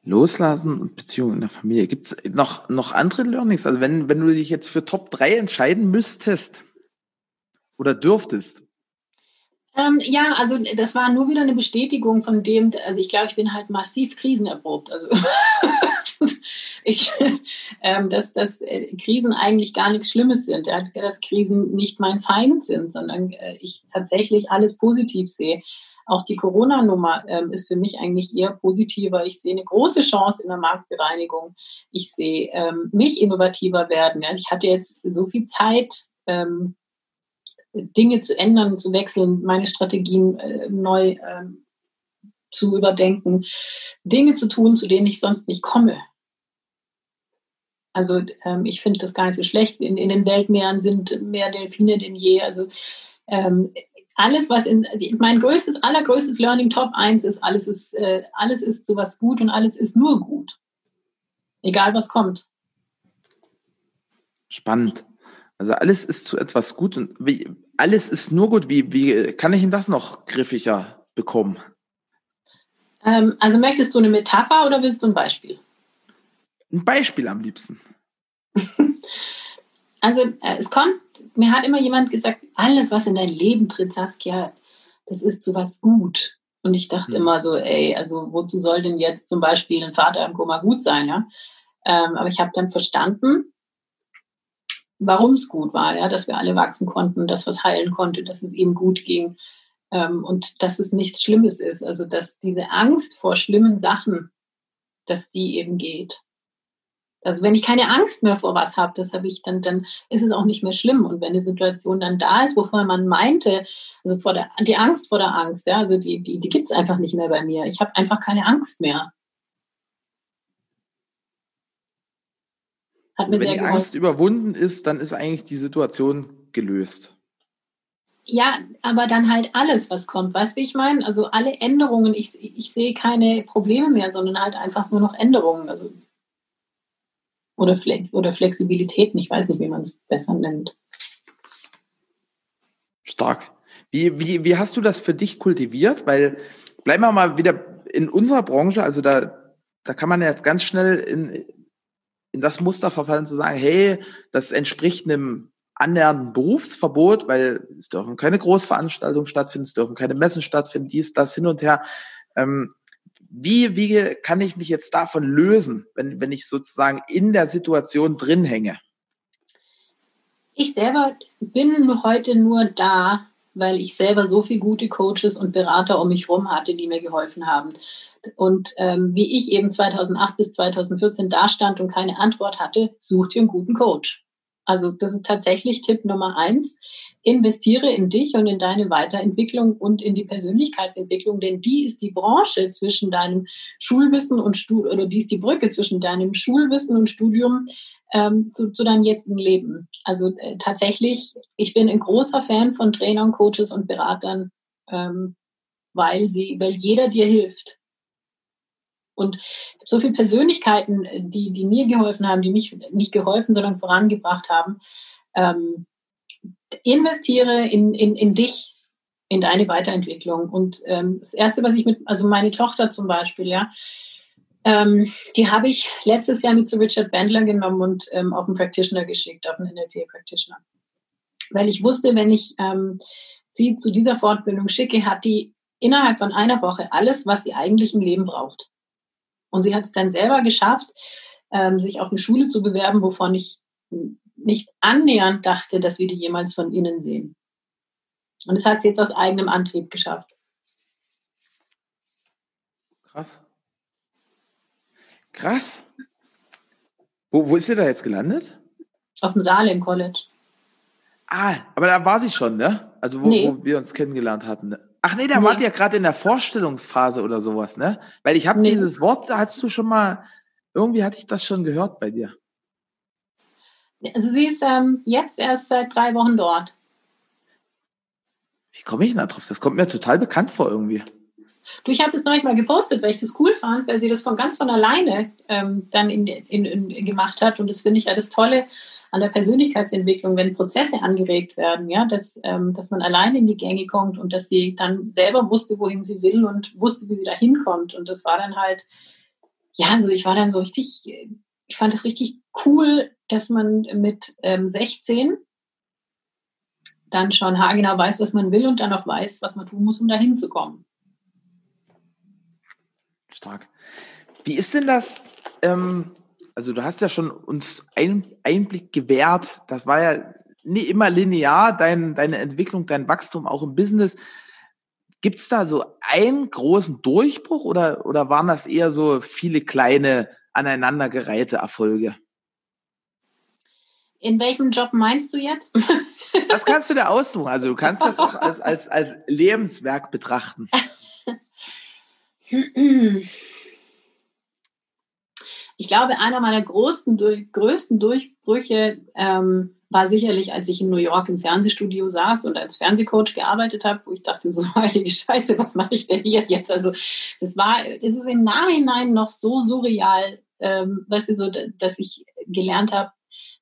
Loslassen und Beziehungen in der Familie. Gibt es noch, noch andere Learnings? Also wenn, wenn du dich jetzt für Top 3 entscheiden müsstest oder dürftest, ähm, ja, also das war nur wieder eine Bestätigung von dem, also ich glaube, ich bin halt massiv krisenerprobt. Also [LAUGHS] ich, ähm, dass, dass äh, Krisen eigentlich gar nichts Schlimmes sind, ja, dass Krisen nicht mein Feind sind, sondern äh, ich tatsächlich alles positiv sehe. Auch die Corona-Nummer ähm, ist für mich eigentlich eher positiver. Ich sehe eine große Chance in der Marktbereinigung. Ich sehe ähm, mich innovativer werden. Ja. Ich hatte jetzt so viel Zeit, ähm, Dinge zu ändern, zu wechseln, meine Strategien äh, neu ähm, zu überdenken, Dinge zu tun, zu denen ich sonst nicht komme. Also ähm, ich finde das gar nicht so schlecht. In, in, den Weltmeeren sind mehr Delfine denn je. Also ähm, alles, was in also mein größtes, allergrößtes Learning Top 1 ist, alles ist, äh, alles ist sowas gut und alles ist nur gut. Egal was kommt. Spannend. Also alles ist zu etwas gut und wie, alles ist nur gut. Wie, wie kann ich denn das noch griffiger bekommen? Ähm, also möchtest du eine Metapher oder willst du ein Beispiel? Ein Beispiel am liebsten. [LAUGHS] also äh, es kommt, mir hat immer jemand gesagt, alles, was in dein Leben tritt, Saskia, das ist zu was gut. Und ich dachte hm. immer so, ey, also wozu soll denn jetzt zum Beispiel ein Vater im Koma gut sein, ja? Ähm, aber ich habe dann verstanden, warum es gut war, ja, dass wir alle wachsen konnten, dass was heilen konnte, dass es ihm gut ging ähm, und dass es nichts Schlimmes ist. Also dass diese Angst vor schlimmen Sachen, dass die eben geht. Also wenn ich keine Angst mehr vor was habe, das habe ich dann, dann ist es auch nicht mehr schlimm. Und wenn eine Situation dann da ist, wovor man meinte, also vor der, die Angst vor der Angst, ja, also die, die, die gibt es einfach nicht mehr bei mir. Ich habe einfach keine Angst mehr. Hat also wenn die geholfen. Angst überwunden ist, dann ist eigentlich die Situation gelöst. Ja, aber dann halt alles, was kommt. Weißt du, wie ich meine? Also alle Änderungen, ich, ich sehe keine Probleme mehr, sondern halt einfach nur noch Änderungen. Also oder, Fle oder Flexibilitäten, ich weiß nicht, wie man es besser nennt. Stark. Wie, wie, wie hast du das für dich kultiviert? Weil bleiben wir mal wieder in unserer Branche, also da, da kann man jetzt ganz schnell in, in das Muster verfallen zu sagen, hey, das entspricht einem annähernden Berufsverbot, weil es dürfen keine Großveranstaltungen stattfinden, es dürfen keine Messen stattfinden, dies, das, hin und her. Ähm, wie, wie kann ich mich jetzt davon lösen, wenn, wenn ich sozusagen in der Situation drin hänge? Ich selber bin heute nur da, weil ich selber so viele gute Coaches und Berater um mich herum hatte, die mir geholfen haben. Und ähm, wie ich eben 2008 bis 2014 da stand und keine Antwort hatte, sucht ihr einen guten Coach. Also das ist tatsächlich Tipp Nummer eins. Investiere in dich und in deine Weiterentwicklung und in die Persönlichkeitsentwicklung, denn die ist die Branche zwischen deinem Schulwissen und Studium, oder die ist die Brücke zwischen deinem Schulwissen und Studium ähm, zu, zu deinem jetzigen Leben. Also äh, tatsächlich, ich bin ein großer Fan von Trainern, Coaches und Beratern, ähm, weil sie, weil jeder dir hilft. Und so viele Persönlichkeiten, die, die mir geholfen haben, die mich nicht geholfen, sondern vorangebracht haben. Ähm, investiere in, in, in dich, in deine Weiterentwicklung. Und ähm, das Erste, was ich mit, also meine Tochter zum Beispiel, ja, ähm, die habe ich letztes Jahr mit zu Richard Bandler genommen und ähm, auf einen Practitioner geschickt, auf einen NLP-Practitioner. Weil ich wusste, wenn ich ähm, sie zu dieser Fortbildung schicke, hat die innerhalb von einer Woche alles, was sie eigentlich im Leben braucht. Und sie hat es dann selber geschafft, ähm, sich auf eine Schule zu bewerben, wovon ich nicht annähernd dachte, dass wir die jemals von innen sehen. Und das hat sie jetzt aus eigenem Antrieb geschafft. Krass. Krass. Wo, wo ist sie da jetzt gelandet? Auf dem Salem College. Ah, aber da war sie schon, ne? Also wo, nee. wo wir uns kennengelernt hatten. Ne? Ach nee, da nee. wart ihr gerade in der Vorstellungsphase oder sowas, ne? Weil ich habe nee. dieses Wort, da hast du schon mal, irgendwie hatte ich das schon gehört bei dir. Also sie ist ähm, jetzt erst seit drei Wochen dort. Wie komme ich denn da drauf? Das kommt mir total bekannt vor irgendwie. Du, ich habe das neulich mal gepostet, weil ich das cool fand, weil sie das von ganz von alleine ähm, dann in, in, in, gemacht hat. Und das finde ich ja das Tolle an der Persönlichkeitsentwicklung, wenn Prozesse angeregt werden, ja, dass, ähm, dass man allein in die Gänge kommt und dass sie dann selber wusste, wohin sie will und wusste, wie sie da hinkommt. Und das war dann halt, ja, so ich war dann so richtig, ich fand es richtig cool, dass man mit ähm, 16 dann schon haargenau weiß, was man will und dann auch weiß, was man tun muss, um da hinzukommen. Stark. Wie ist denn das? Ähm, also du hast ja schon uns einen Einblick gewährt. Das war ja nie immer linear, dein, deine Entwicklung, dein Wachstum auch im Business. Gibt es da so einen großen Durchbruch oder, oder waren das eher so viele kleine aneinandergereihte Erfolge? In welchem Job meinst du jetzt? Das kannst du dir aussuchen. Also du kannst das auch [LAUGHS] als, als, als Lebenswerk betrachten. Ich glaube, einer meiner größten, größten Durchbrüche ähm, war sicherlich, als ich in New York im Fernsehstudio saß und als Fernsehcoach gearbeitet habe, wo ich dachte, so [LAUGHS] heilige Scheiße, was mache ich denn hier jetzt? Also das war, es ist im Nachhinein noch so surreal, ähm, weißt du, so, dass ich gelernt habe,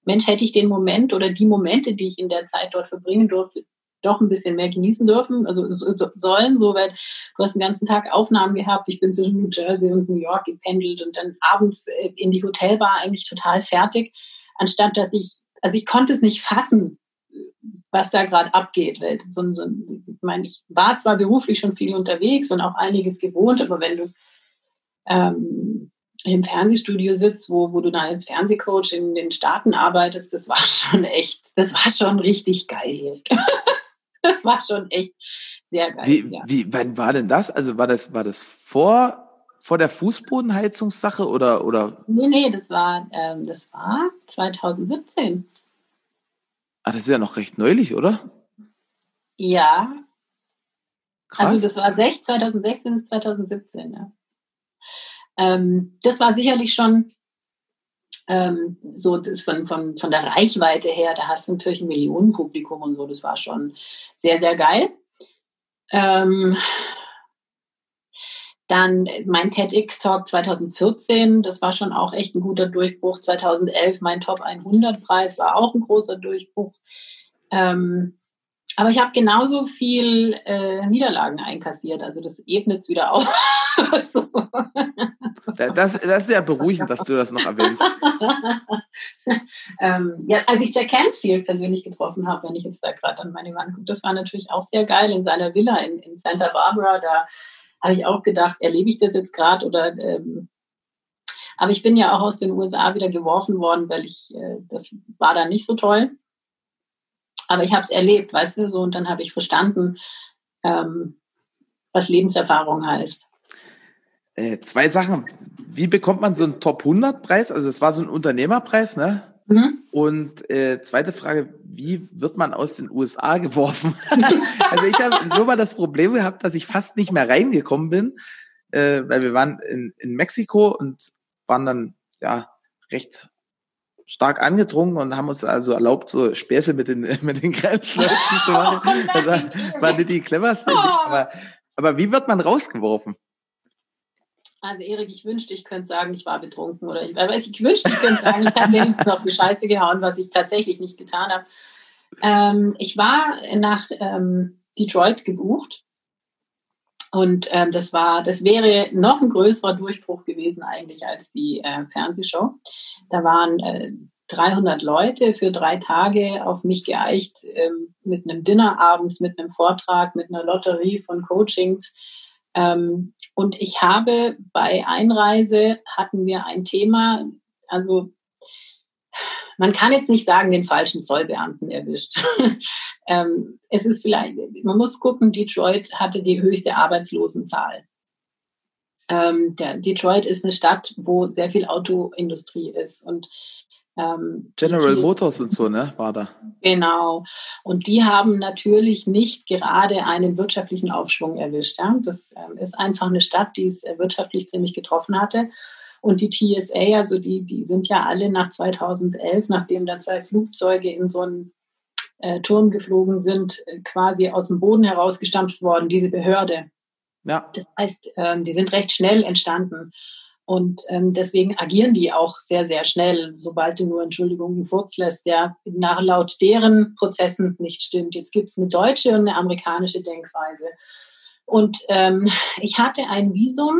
Mensch, hätte ich den Moment oder die Momente, die ich in der Zeit dort verbringen durfte, doch ein bisschen mehr genießen dürfen, also so, sollen, so, weil du hast den ganzen Tag Aufnahmen gehabt. Ich bin zwischen New Jersey und New York gependelt und dann abends äh, in die Hotelbar eigentlich total fertig, anstatt dass ich, also ich konnte es nicht fassen, was da gerade abgeht. Weil so, so, ich meine, ich war zwar beruflich schon viel unterwegs und auch einiges gewohnt, aber wenn du ähm, im Fernsehstudio sitzt, wo, wo du dann als Fernsehcoach in den Staaten arbeitest, das war schon echt, das war schon richtig geil. [LAUGHS] [LAUGHS] das war schon echt sehr geil. Wie, ja. wie, wann war denn das? Also war das, war das vor, vor der Fußbodenheizungssache oder, oder? Nee, nee, das war, ähm, das war 2017. Ah, das ist ja noch recht neulich, oder? Ja. Krass. Also das war 2016 bis 2017, ja. Ähm, das war sicherlich schon ähm, so das von, von, von der Reichweite her, da hast du natürlich ein Millionenpublikum und so, das war schon sehr, sehr geil. Ähm, dann mein TEDx-Talk 2014, das war schon auch echt ein guter Durchbruch. 2011 mein Top 100-Preis war auch ein großer Durchbruch. Ähm, aber ich habe genauso viel äh, Niederlagen einkassiert. Also das ebnet es wieder auf. [LAUGHS] so. das, das ist ja beruhigend, dass du das noch erwähnst. [LAUGHS] ähm, ja, als ich Jack Canfield persönlich getroffen habe, wenn ich jetzt da gerade an meine Wand gucke, das war natürlich auch sehr geil in seiner Villa in, in Santa Barbara. Da habe ich auch gedacht, erlebe ich das jetzt gerade oder ähm, aber ich bin ja auch aus den USA wieder geworfen worden, weil ich, äh, das war da nicht so toll. Aber ich habe es erlebt, weißt du, so und dann habe ich verstanden, ähm, was Lebenserfahrung heißt. Äh, zwei Sachen. Wie bekommt man so einen Top 100 Preis? Also es war so ein Unternehmerpreis, ne? Mhm. Und äh, zweite Frage, wie wird man aus den USA geworfen? [LAUGHS] also ich habe nur mal das Problem gehabt, dass ich fast nicht mehr reingekommen bin, äh, weil wir waren in, in Mexiko und waren dann ja recht stark angedrungen und haben uns also erlaubt, so Späße mit den, [LAUGHS] mit den Grenzleuten zu machen. [LAUGHS] Oh das war nicht die cleverste. Oh. Aber, aber wie wird man rausgeworfen? Also Erik, ich wünschte, ich könnte sagen, ich war betrunken oder ich, aber ich wünschte, ich könnte sagen, ich habe wenigstens noch die Scheiße gehauen, was ich tatsächlich nicht getan habe. Ähm, ich war nach ähm, Detroit gebucht und ähm, das war, das wäre noch ein größerer Durchbruch gewesen eigentlich als die äh, Fernsehshow. Da waren äh, 300 Leute für drei Tage auf mich geeicht ähm, mit einem Dinner abends, mit einem Vortrag, mit einer Lotterie von Coachings. Ähm, und ich habe bei Einreise hatten wir ein Thema, also man kann jetzt nicht sagen, den falschen Zollbeamten erwischt. [LAUGHS] ähm, es ist vielleicht, man muss gucken, Detroit hatte die höchste Arbeitslosenzahl. Ähm, der, Detroit ist eine Stadt, wo sehr viel Autoindustrie ist und ähm, General die, Motors und so, ne, war da. Genau. Und die haben natürlich nicht gerade einen wirtschaftlichen Aufschwung erwischt. Ja? Das ähm, ist einfach eine Stadt, die es äh, wirtschaftlich ziemlich getroffen hatte. Und die TSA, also die, die sind ja alle nach 2011, nachdem da zwei Flugzeuge in so einen äh, Turm geflogen sind, äh, quasi aus dem Boden herausgestampft worden, diese Behörde. Ja. Das heißt, ähm, die sind recht schnell entstanden. Und ähm, deswegen agieren die auch sehr, sehr schnell, sobald du nur Entschuldigungen Furz lässt, der nach laut deren Prozessen nicht stimmt. Jetzt gibt es eine deutsche und eine amerikanische Denkweise. Und ähm, [LAUGHS] ich hatte ein Visum,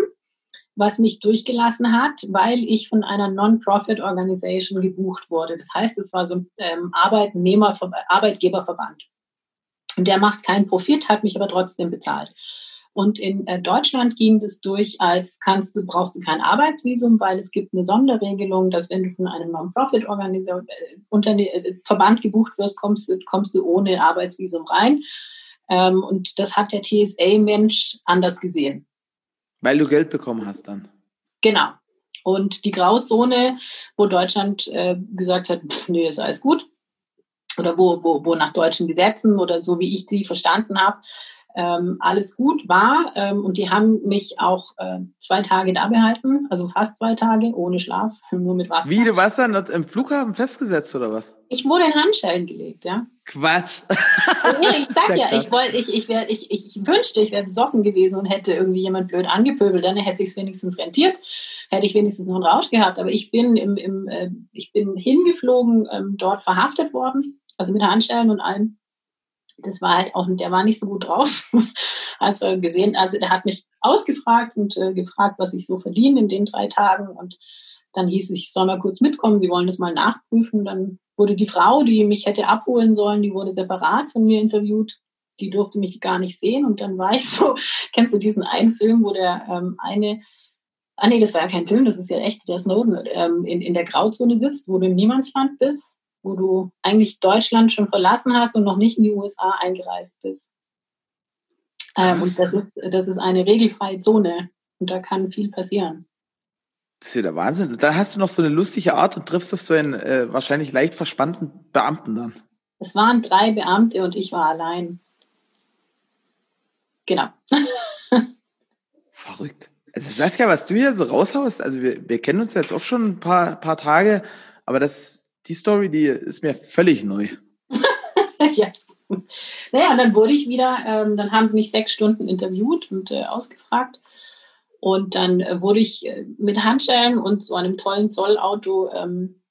was mich durchgelassen hat, weil ich von einer Non-Profit-Organisation gebucht wurde. Das heißt, es war so ein ähm, Arbeitnehmer, Arbeitgeberverband. Und der macht keinen Profit, hat mich aber trotzdem bezahlt. Und in äh, Deutschland ging das durch, als kannst du, brauchst du kein Arbeitsvisum, weil es gibt eine Sonderregelung, dass wenn du von einem Non-Profit-Organisation, äh, äh, Verband gebucht wirst, kommst du, kommst du ohne Arbeitsvisum rein. Ähm, und das hat der TSA-Mensch anders gesehen. Weil du Geld bekommen hast dann. Genau. Und die Grauzone, wo Deutschland äh, gesagt hat, pff, nee, ist alles gut, oder wo, wo, wo nach deutschen Gesetzen oder so wie ich sie verstanden habe, ähm, alles gut war. Ähm, und die haben mich auch äh, zwei Tage da behalten, also fast zwei Tage, ohne Schlaf, [LAUGHS] nur mit Wasser. Wie, du warst dann im Flughafen festgesetzt oder was? Ich wurde in Handschellen gelegt, ja. Quatsch. [LAUGHS] Ja, ich sag ja, ich, wollt, ich, ich, wär, ich, ich wünschte, ich wäre besoffen gewesen und hätte irgendwie jemand blöd angepöbelt, dann hätte es sich wenigstens rentiert, hätte ich wenigstens noch einen Rausch gehabt. Aber ich bin, im, im, äh, ich bin hingeflogen, ähm, dort verhaftet worden, also mit Handschellen und allem das war halt auch, der war nicht so gut drauf. [LAUGHS] also gesehen, also der hat mich ausgefragt und äh, gefragt, was ich so verdiene in den drei Tagen. Und dann hieß es, ich soll mal kurz mitkommen, sie wollen das mal nachprüfen. Dann wurde die Frau, die mich hätte abholen sollen, die wurde separat von mir interviewt. Die durfte mich gar nicht sehen. Und dann war ich so, [LAUGHS] kennst du diesen einen Film, wo der ähm, eine Ah nee, das war ja kein Film, das ist ja echt der Snowden ähm, in, in der Grauzone sitzt, wo du im Niemandsland bist wo du eigentlich Deutschland schon verlassen hast und noch nicht in die USA eingereist bist. Ähm, und das ist, das ist eine regelfreie Zone und da kann viel passieren. Das ist ja der Wahnsinn. Und dann hast du noch so eine lustige Art und triffst auf so einen äh, wahrscheinlich leicht verspannten Beamten dann. Es waren drei Beamte und ich war allein. Genau. Verrückt. Also Saskia, was du hier so raushaust, also wir, wir kennen uns jetzt auch schon ein paar, paar Tage, aber das die Story, die ist mir völlig neu. [LAUGHS] ja. Naja, und dann wurde ich wieder, ähm, dann haben sie mich sechs Stunden interviewt und äh, ausgefragt. Und dann äh, wurde ich äh, mit Handschellen und so einem tollen Zollauto, ähm,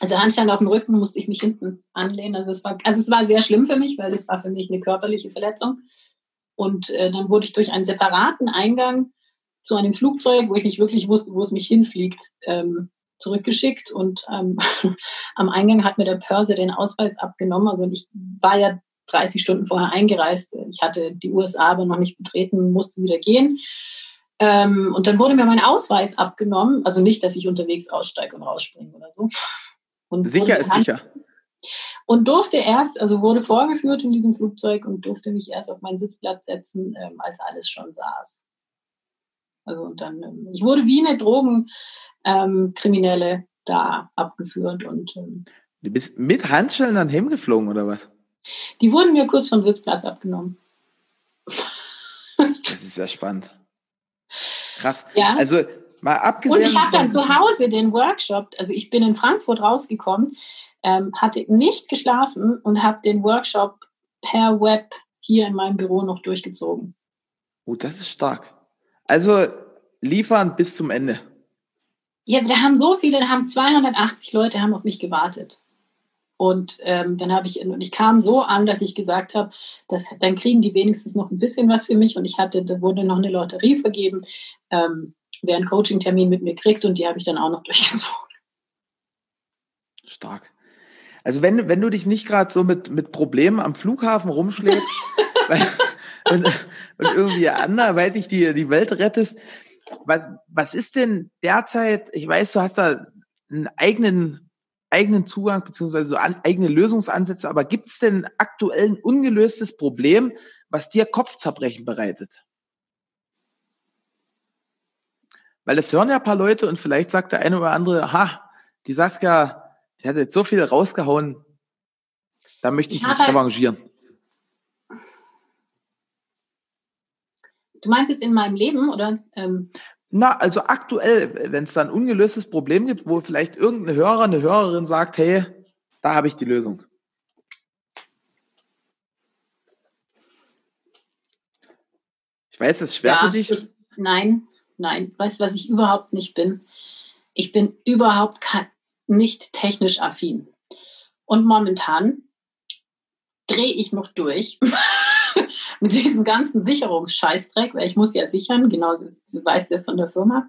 also Handschellen auf dem Rücken, musste ich mich hinten anlehnen. Also es war, also es war sehr schlimm für mich, weil es war für mich eine körperliche Verletzung. Und äh, dann wurde ich durch einen separaten Eingang zu einem Flugzeug, wo ich nicht wirklich wusste, wo es mich hinfliegt, ähm, zurückgeschickt und ähm, [LAUGHS] am Eingang hat mir der Pörse den Ausweis abgenommen. Also ich war ja 30 Stunden vorher eingereist. Ich hatte die USA aber noch nicht betreten, musste wieder gehen. Ähm, und dann wurde mir mein Ausweis abgenommen. Also nicht, dass ich unterwegs aussteige und rausspringe oder so. [LAUGHS] Und sicher ist sicher. Und durfte erst, also wurde vorgeführt in diesem Flugzeug und durfte mich erst auf meinen Sitzplatz setzen, ähm, als alles schon saß. Also und dann, ähm, ich wurde wie eine Drogen, ähm, da abgeführt. Und, ähm, du bist mit Handschellen dann hemgeflogen oder was? Die wurden mir kurz vom Sitzplatz abgenommen. das ist sehr spannend. Krass. Ja. Also mal abgesehen. Und ich habe dann zu Hause den Workshop, also ich bin in Frankfurt rausgekommen, ähm, hatte nicht geschlafen und habe den Workshop per Web hier in meinem Büro noch durchgezogen. Oh, das ist stark. Also liefern bis zum Ende. Ja, da haben so viele, da haben 280 Leute haben auf mich gewartet. Und ähm, dann habe ich, und ich kam so an, dass ich gesagt habe, dass, dann kriegen die wenigstens noch ein bisschen was für mich. Und ich hatte, da wurde noch eine Lotterie vergeben, ähm, wer einen Coaching-Termin mit mir kriegt und die habe ich dann auch noch [LAUGHS] durchgezogen. Stark. Also wenn, wenn du dich nicht gerade so mit, mit Problemen am Flughafen rumschlägst [LAUGHS] und, und irgendwie anderweitig die, die Welt rettest, was, was ist denn derzeit, ich weiß, du hast da einen eigenen, eigenen Zugang beziehungsweise so an, eigene Lösungsansätze, aber gibt es denn aktuell ein ungelöstes Problem, was dir Kopfzerbrechen bereitet? Weil das hören ja ein paar Leute und vielleicht sagt der eine oder andere, ha, die Saskia, die hat jetzt so viel rausgehauen, da möchte ich, ich mich revanchieren. Du meinst jetzt in meinem Leben oder? Ähm Na, also aktuell, wenn es da ein ungelöstes Problem gibt, wo vielleicht irgendein Hörer, eine Hörerin sagt, hey, da habe ich die Lösung. Ich weiß, es ist schwer ja, für dich. Ich, nein, nein. Weißt du, was ich überhaupt nicht bin? Ich bin überhaupt nicht technisch affin. Und momentan drehe ich noch durch. [LAUGHS] [LAUGHS] mit diesem ganzen Sicherungsscheißdreck, weil ich muss ja sichern, genau, das weißt du von der Firma.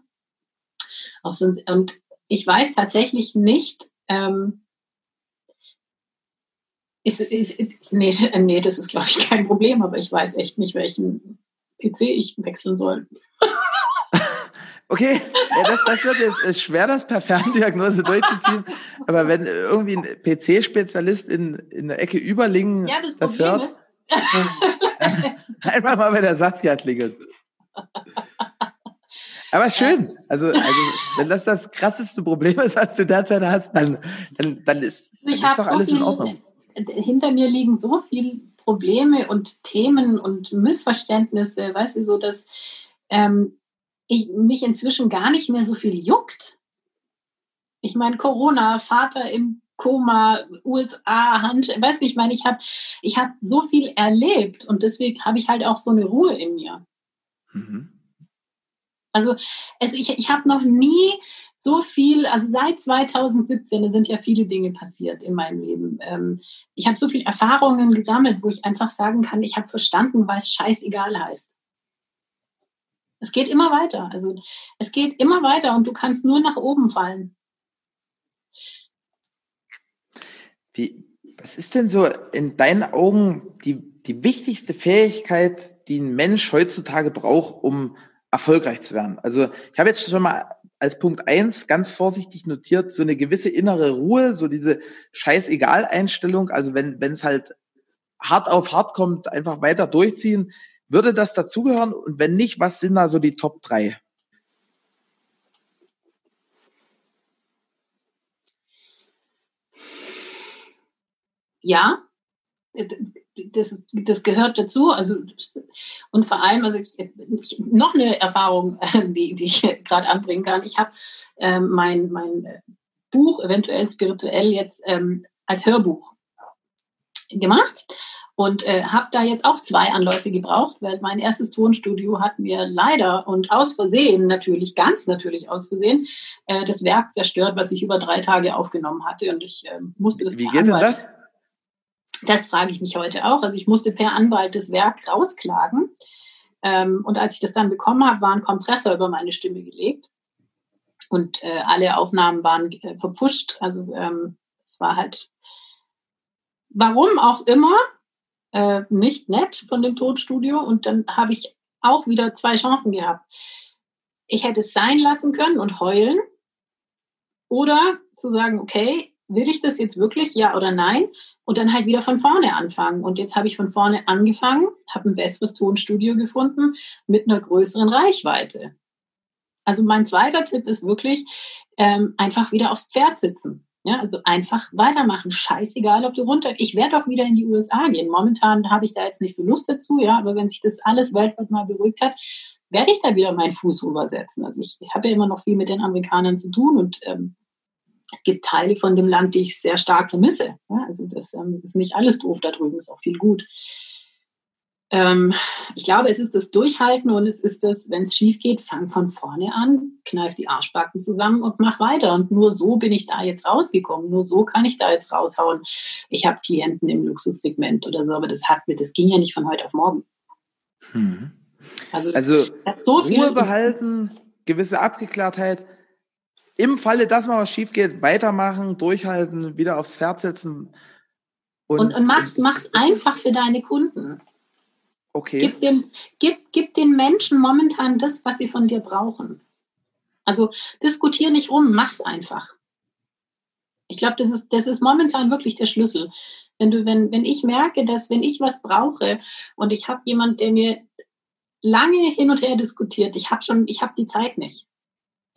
Sonst, und ich weiß tatsächlich nicht, ähm, ist, ist, ist, nee, [LAUGHS] nee, das ist, glaube ich, kein Problem, aber ich weiß echt nicht, welchen PC ich wechseln soll. [LAUGHS] Okay, das, das wird jetzt äh, schwer, das per Ferndiagnose durchzuziehen. Aber wenn irgendwie ein PC-Spezialist in, in der Ecke Überlingen ja, das, das hört. Ist, [LAUGHS] Einfach mal bei der Saskia klingeln. Aber schön. Also, also wenn das das krasseste Problem ist, was du derzeit hast, dann, dann, dann ist, dann ich ist doch so alles viel, in Ordnung. Hinter mir liegen so viele Probleme und Themen und Missverständnisse, weißt du, so dass ähm, ich, mich inzwischen gar nicht mehr so viel juckt. Ich meine, Corona, Vater im Koma, USA, Hand, weißt du, ich meine, ich habe ich hab so viel erlebt und deswegen habe ich halt auch so eine Ruhe in mir. Mhm. Also es, ich, ich habe noch nie so viel, also seit 2017 sind ja viele Dinge passiert in meinem Leben. Ähm, ich habe so viele Erfahrungen gesammelt, wo ich einfach sagen kann, ich habe verstanden, es scheißegal heißt. Es geht immer weiter. Also es geht immer weiter und du kannst nur nach oben fallen. Wie, was ist denn so in deinen Augen die, die wichtigste Fähigkeit, die ein Mensch heutzutage braucht, um erfolgreich zu werden? Also ich habe jetzt schon mal als Punkt eins ganz vorsichtig notiert, so eine gewisse innere Ruhe, so diese Scheißegal-Einstellung. Also wenn wenn es halt hart auf hart kommt, einfach weiter durchziehen. Würde das dazugehören? Und wenn nicht, was sind da so die Top drei? Ja, das, das gehört dazu. Also, und vor allem, also ich, noch eine Erfahrung, [LAUGHS] die, die ich gerade anbringen kann. Ich habe ähm, mein, mein Buch, eventuell spirituell, jetzt ähm, als Hörbuch gemacht und äh, habe da jetzt auch zwei Anläufe gebraucht, weil mein erstes Tonstudio hat mir leider und aus Versehen natürlich, ganz natürlich aus Versehen, äh, das Werk zerstört, was ich über drei Tage aufgenommen hatte und ich äh, musste das Wie geht denn das? Das frage ich mich heute auch. Also ich musste per Anwalt das Werk rausklagen ähm, und als ich das dann bekommen habe, war ein Kompressor über meine Stimme gelegt und äh, alle Aufnahmen waren äh, verpfuscht. Also ähm, es war halt, warum auch immer, äh, nicht nett von dem Tonstudio. Und dann habe ich auch wieder zwei Chancen gehabt. Ich hätte es sein lassen können und heulen oder zu sagen, okay, will ich das jetzt wirklich, ja oder nein? Und dann halt wieder von vorne anfangen. Und jetzt habe ich von vorne angefangen, habe ein besseres Tonstudio gefunden mit einer größeren Reichweite. Also mein zweiter Tipp ist wirklich ähm, einfach wieder aufs Pferd sitzen. Ja, also einfach weitermachen. Scheißegal, ob du runter. Ich werde auch wieder in die USA gehen. Momentan habe ich da jetzt nicht so Lust dazu, ja, aber wenn sich das alles weltweit mal beruhigt hat, werde ich da wieder meinen Fuß rübersetzen. Also ich habe ja immer noch viel mit den Amerikanern zu tun und ähm, es gibt Teile von dem Land, die ich sehr stark vermisse. Ja, also das ähm, ist nicht alles doof da drüben, ist auch viel gut. Ähm, ich glaube, es ist das Durchhalten und es ist das, wenn es schief geht, fang von vorne an, kneif die Arschbacken zusammen und mach weiter. Und nur so bin ich da jetzt rausgekommen. Nur so kann ich da jetzt raushauen. Ich habe Klienten im Luxussegment oder so, aber das hat mir, das ging ja nicht von heute auf morgen. Hm. Also, also so Ruhe behalten, gewisse Abgeklärtheit. Im Falle, dass mal was schief geht, weitermachen, durchhalten, wieder aufs Pferd setzen. Und, und, und mach's, mach's einfach für deine Kunden. Okay. Gib den, gib, gib den Menschen momentan das, was sie von dir brauchen. Also diskutier nicht rum, mach's einfach. Ich glaube, das ist, das ist momentan wirklich der Schlüssel. Wenn du, wenn, wenn ich merke, dass wenn ich was brauche und ich habe jemand, der mir lange hin und her diskutiert, ich habe schon, ich habe die Zeit nicht.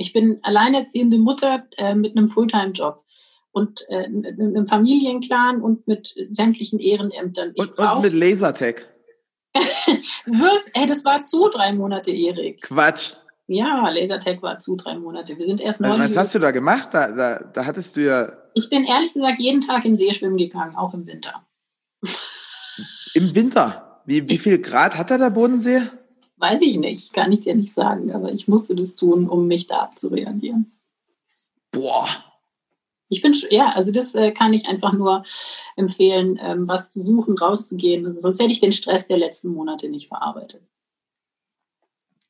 Ich bin alleinerziehende Mutter äh, mit einem Fulltime-Job und äh, einem Familienclan und mit sämtlichen Ehrenämtern. Und, und, mit Lasertech. [LAUGHS] Wirst, ey, das war zu drei Monate, Erik. Quatsch. Ja, Lasertech war zu drei Monate. Wir sind erst neun. Was hast du da gemacht? Da, da, da hattest du ja. Ich bin ehrlich gesagt jeden Tag im See schwimmen gegangen, auch im Winter. Im Winter? Wie, wie viel Grad hat da der Bodensee? Weiß ich nicht, kann ich dir nicht sagen, aber ich musste das tun, um mich da abzureagieren. Boah, ich bin, ja, also das äh, kann ich einfach nur empfehlen, ähm, was zu suchen, rauszugehen. Also sonst hätte ich den Stress der letzten Monate nicht verarbeitet.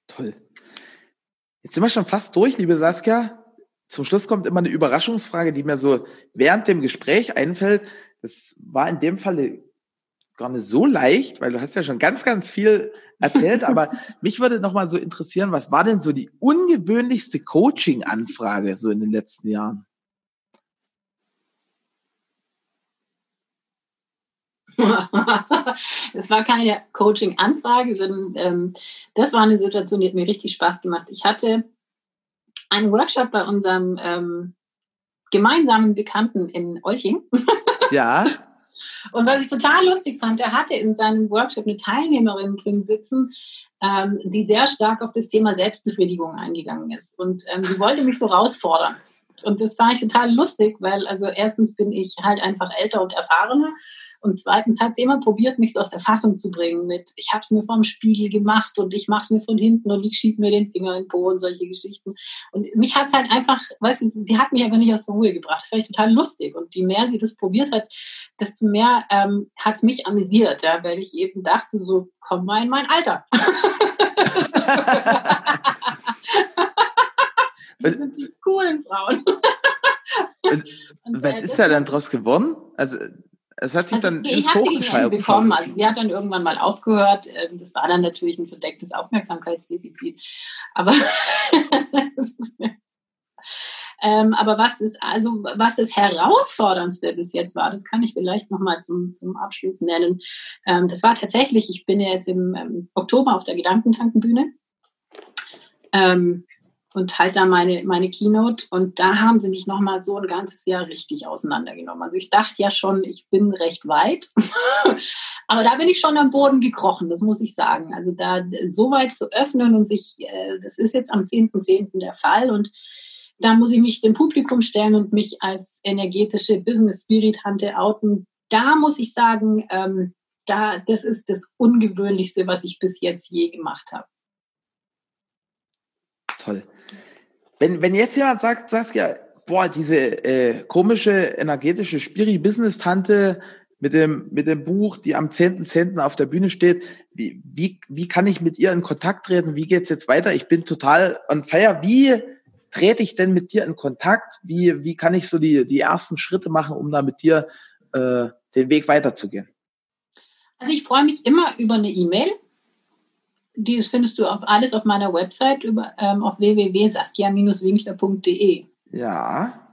Toll. Jetzt sind wir schon fast durch, liebe Saskia. Zum Schluss kommt immer eine Überraschungsfrage, die mir so während dem Gespräch einfällt. Das war in dem Falle gar nicht so leicht, weil du hast ja schon ganz, ganz viel erzählt, aber [LAUGHS] mich würde noch mal so interessieren, was war denn so die ungewöhnlichste Coaching-Anfrage so in den letzten Jahren? [LAUGHS] Es war keine Coaching-Anfrage, sondern ähm, das war eine Situation, die hat mir richtig Spaß gemacht. Ich hatte einen Workshop bei unserem ähm, gemeinsamen Bekannten in Olching. Ja. [LAUGHS] Und was ich total lustig fand, er hatte in seinem Workshop eine Teilnehmerin drin sitzen, ähm, die sehr stark auf das Thema Selbstbefriedigung eingegangen ist. Und ähm, sie wollte mich so herausfordern. Und das fand ich total lustig, weil also erstens bin ich halt einfach älter und erfahrener und zweitens hat sie immer probiert, mich so aus der Fassung zu bringen mit, ich habe es mir vom Spiegel gemacht und ich mache es mir von hinten und ich schiebe mir den Finger in den Po und solche Geschichten. Und mich hat es halt einfach, weißt du, sie hat mich aber nicht aus der Ruhe gebracht. Das war ich total lustig. Und je mehr sie das probiert hat, desto mehr ähm, hat es mich amüsiert, ja, weil ich eben dachte, so, komm mal in mein Alter. [LAUGHS] das sind die coolen Frauen. [LAUGHS] Und, was äh, ist da dann draus geworden? Also es hat sich also, dann ins Hochgeschaltet. bekommen. Also sie hat dann irgendwann mal aufgehört. Ähm, das war dann natürlich ein verdecktes Aufmerksamkeitsdefizit. Aber, [LAUGHS] ähm, aber was ist also was das herausforderndste bis jetzt war, das kann ich vielleicht noch mal zum, zum Abschluss nennen. Ähm, das war tatsächlich, ich bin ja jetzt im ähm, Oktober auf der Gedankentankenbühne. Ähm, und halt da meine, meine Keynote. Und da haben sie mich nochmal so ein ganzes Jahr richtig auseinandergenommen. Also ich dachte ja schon, ich bin recht weit. [LAUGHS] Aber da bin ich schon am Boden gekrochen, das muss ich sagen. Also da so weit zu öffnen und sich, äh, das ist jetzt am 10.10. .10. der Fall. Und da muss ich mich dem Publikum stellen und mich als energetische Business Spirit Tante outen. Da muss ich sagen, ähm, da, das ist das Ungewöhnlichste, was ich bis jetzt je gemacht habe. Toll. Wenn, wenn jetzt jemand sagt, Saskia, boah, diese äh, komische, energetische Spiri-Business-Tante mit dem, mit dem Buch, die am 10.10. auf der Bühne steht, wie, wie, wie kann ich mit ihr in Kontakt treten? Wie geht's jetzt weiter? Ich bin total on fire. Wie trete ich denn mit dir in Kontakt? Wie, wie kann ich so die, die ersten Schritte machen, um da mit dir äh, den Weg weiterzugehen? Also ich freue mich immer über eine E-Mail das findest du auf alles auf meiner Website über, ähm, auf www.saskia-winkler.de. Ja.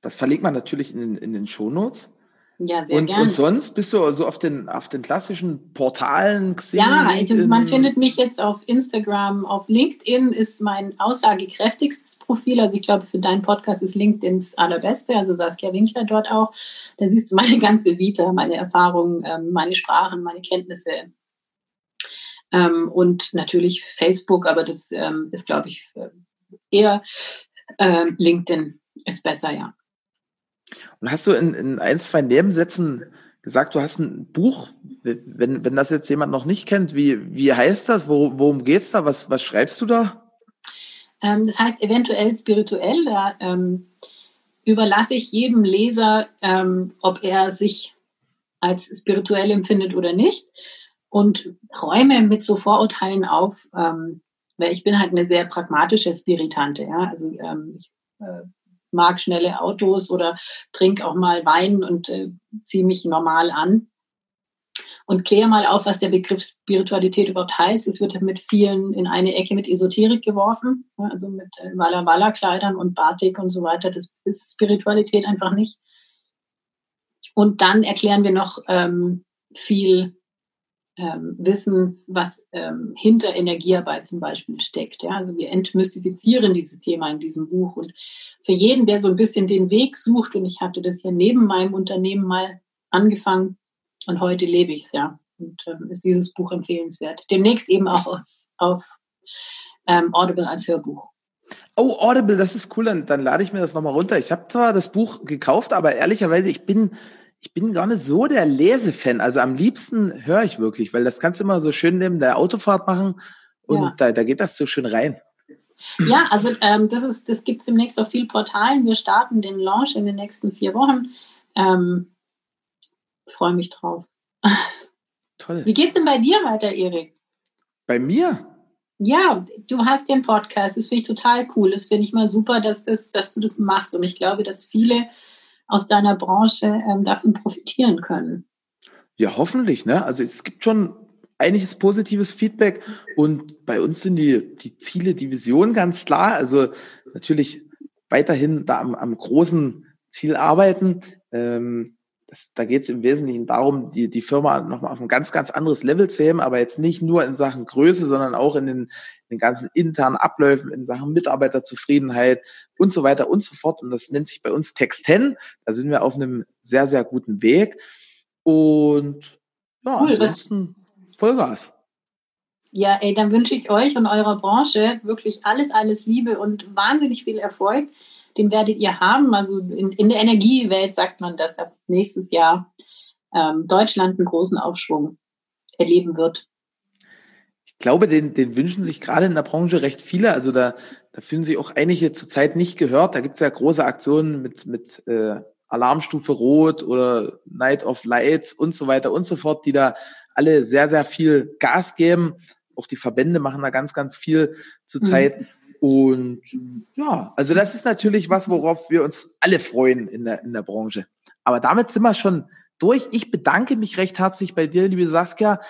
Das verlegt man natürlich in, in den Shownotes. Ja, sehr und, gerne. Und sonst bist du so auf den, auf den klassischen Portalen Xing, Ja, man findet mich jetzt auf Instagram, auf LinkedIn ist mein aussagekräftigstes Profil. Also ich glaube, für deinen Podcast ist LinkedIn das allerbeste. Also Saskia Winkler dort auch. Da siehst du meine [LAUGHS] ganze Vita, meine Erfahrungen, ähm, meine Sprachen, meine Kenntnisse, ähm, und natürlich Facebook, aber das ähm, ist, glaube ich, eher äh, LinkedIn ist besser, ja. Und hast du in, in ein, zwei Nebensätzen gesagt, du hast ein Buch, wenn, wenn das jetzt jemand noch nicht kennt, wie, wie heißt das? Wo, worum es da? Was, was schreibst du da? Ähm, das heißt eventuell spirituell. Da ähm, überlasse ich jedem Leser, ähm, ob er sich als spirituell empfindet oder nicht und räume mit so Vorurteilen auf, ähm, weil ich bin halt eine sehr pragmatische Spiritante. Ja? Also ähm, ich äh, mag schnelle Autos oder trinke auch mal Wein und äh, ziehe mich normal an. Und kläre mal auf, was der Begriff Spiritualität überhaupt heißt. Es wird mit vielen in eine Ecke mit Esoterik geworfen, also mit äh, Walla Walla Kleidern und Batik und so weiter. Das ist Spiritualität einfach nicht. Und dann erklären wir noch ähm, viel ähm, wissen, was ähm, hinter Energiearbeit zum Beispiel steckt. Ja? Also wir entmystifizieren dieses Thema in diesem Buch. Und für jeden, der so ein bisschen den Weg sucht, und ich hatte das ja neben meinem Unternehmen mal angefangen und heute lebe ich es ja. Und ähm, ist dieses Buch empfehlenswert. Demnächst eben auch aus, auf ähm, Audible als Hörbuch. Oh, Audible, das ist cool. Dann, dann lade ich mir das nochmal runter. Ich habe zwar das Buch gekauft, aber ehrlicherweise, ich bin ich bin gar nicht so der Lesefan. Also am liebsten höre ich wirklich, weil das kannst du immer so schön neben der Autofahrt machen und ja. da, da geht das so schön rein. Ja, also ähm, das, ist, das gibt es demnächst auf vielen Portalen. Wir starten den Launch in den nächsten vier Wochen. Ähm, Freue mich drauf. Toll. Wie geht's denn bei dir weiter, Erik? Bei mir? Ja, du hast den Podcast. Das finde ich total cool. Das finde ich mal super, dass, das, dass du das machst. Und ich glaube, dass viele aus deiner Branche ähm, davon profitieren können. Ja, hoffentlich. Ne? Also es gibt schon einiges positives Feedback und bei uns sind die, die Ziele, die Vision ganz klar. Also natürlich weiterhin da am, am großen Ziel arbeiten. Ähm, das, da geht es im Wesentlichen darum, die, die Firma nochmal auf ein ganz, ganz anderes Level zu heben, aber jetzt nicht nur in Sachen Größe, sondern auch in den, in den ganzen internen Abläufen, in Sachen Mitarbeiterzufriedenheit und so weiter und so fort. Und das nennt sich bei uns Text 10. Da sind wir auf einem sehr, sehr guten Weg. Und ja, cool, ansonsten Vollgas. Ja, ey, dann wünsche ich euch und eurer Branche wirklich alles, alles Liebe und wahnsinnig viel Erfolg den werdet ihr haben. Also in, in der Energiewelt sagt man, dass ab nächstes Jahr ähm, Deutschland einen großen Aufschwung erleben wird. Ich glaube, den, den wünschen sich gerade in der Branche recht viele. Also da, da fühlen sich auch einige zurzeit nicht gehört. Da gibt es ja große Aktionen mit, mit äh, Alarmstufe Rot oder Night of Lights und so weiter und so fort, die da alle sehr, sehr viel Gas geben. Auch die Verbände machen da ganz, ganz viel zurzeit. Mhm. Und ja, also das ist natürlich was, worauf wir uns alle freuen in der, in der Branche. Aber damit sind wir schon durch. Ich bedanke mich recht herzlich bei dir, liebe Saskia.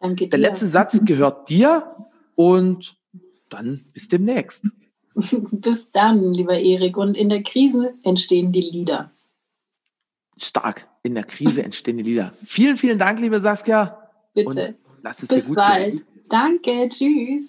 Danke dir. Der letzte Satz [LAUGHS] gehört dir und dann bis demnächst. [LAUGHS] bis dann, lieber Erik. Und in der Krise entstehen die Lieder. Stark. In der Krise [LAUGHS] entstehen die Lieder. Vielen, vielen Dank, liebe Saskia. Bitte. Und lass es bis dir gut bald. Gehen. Danke. Tschüss.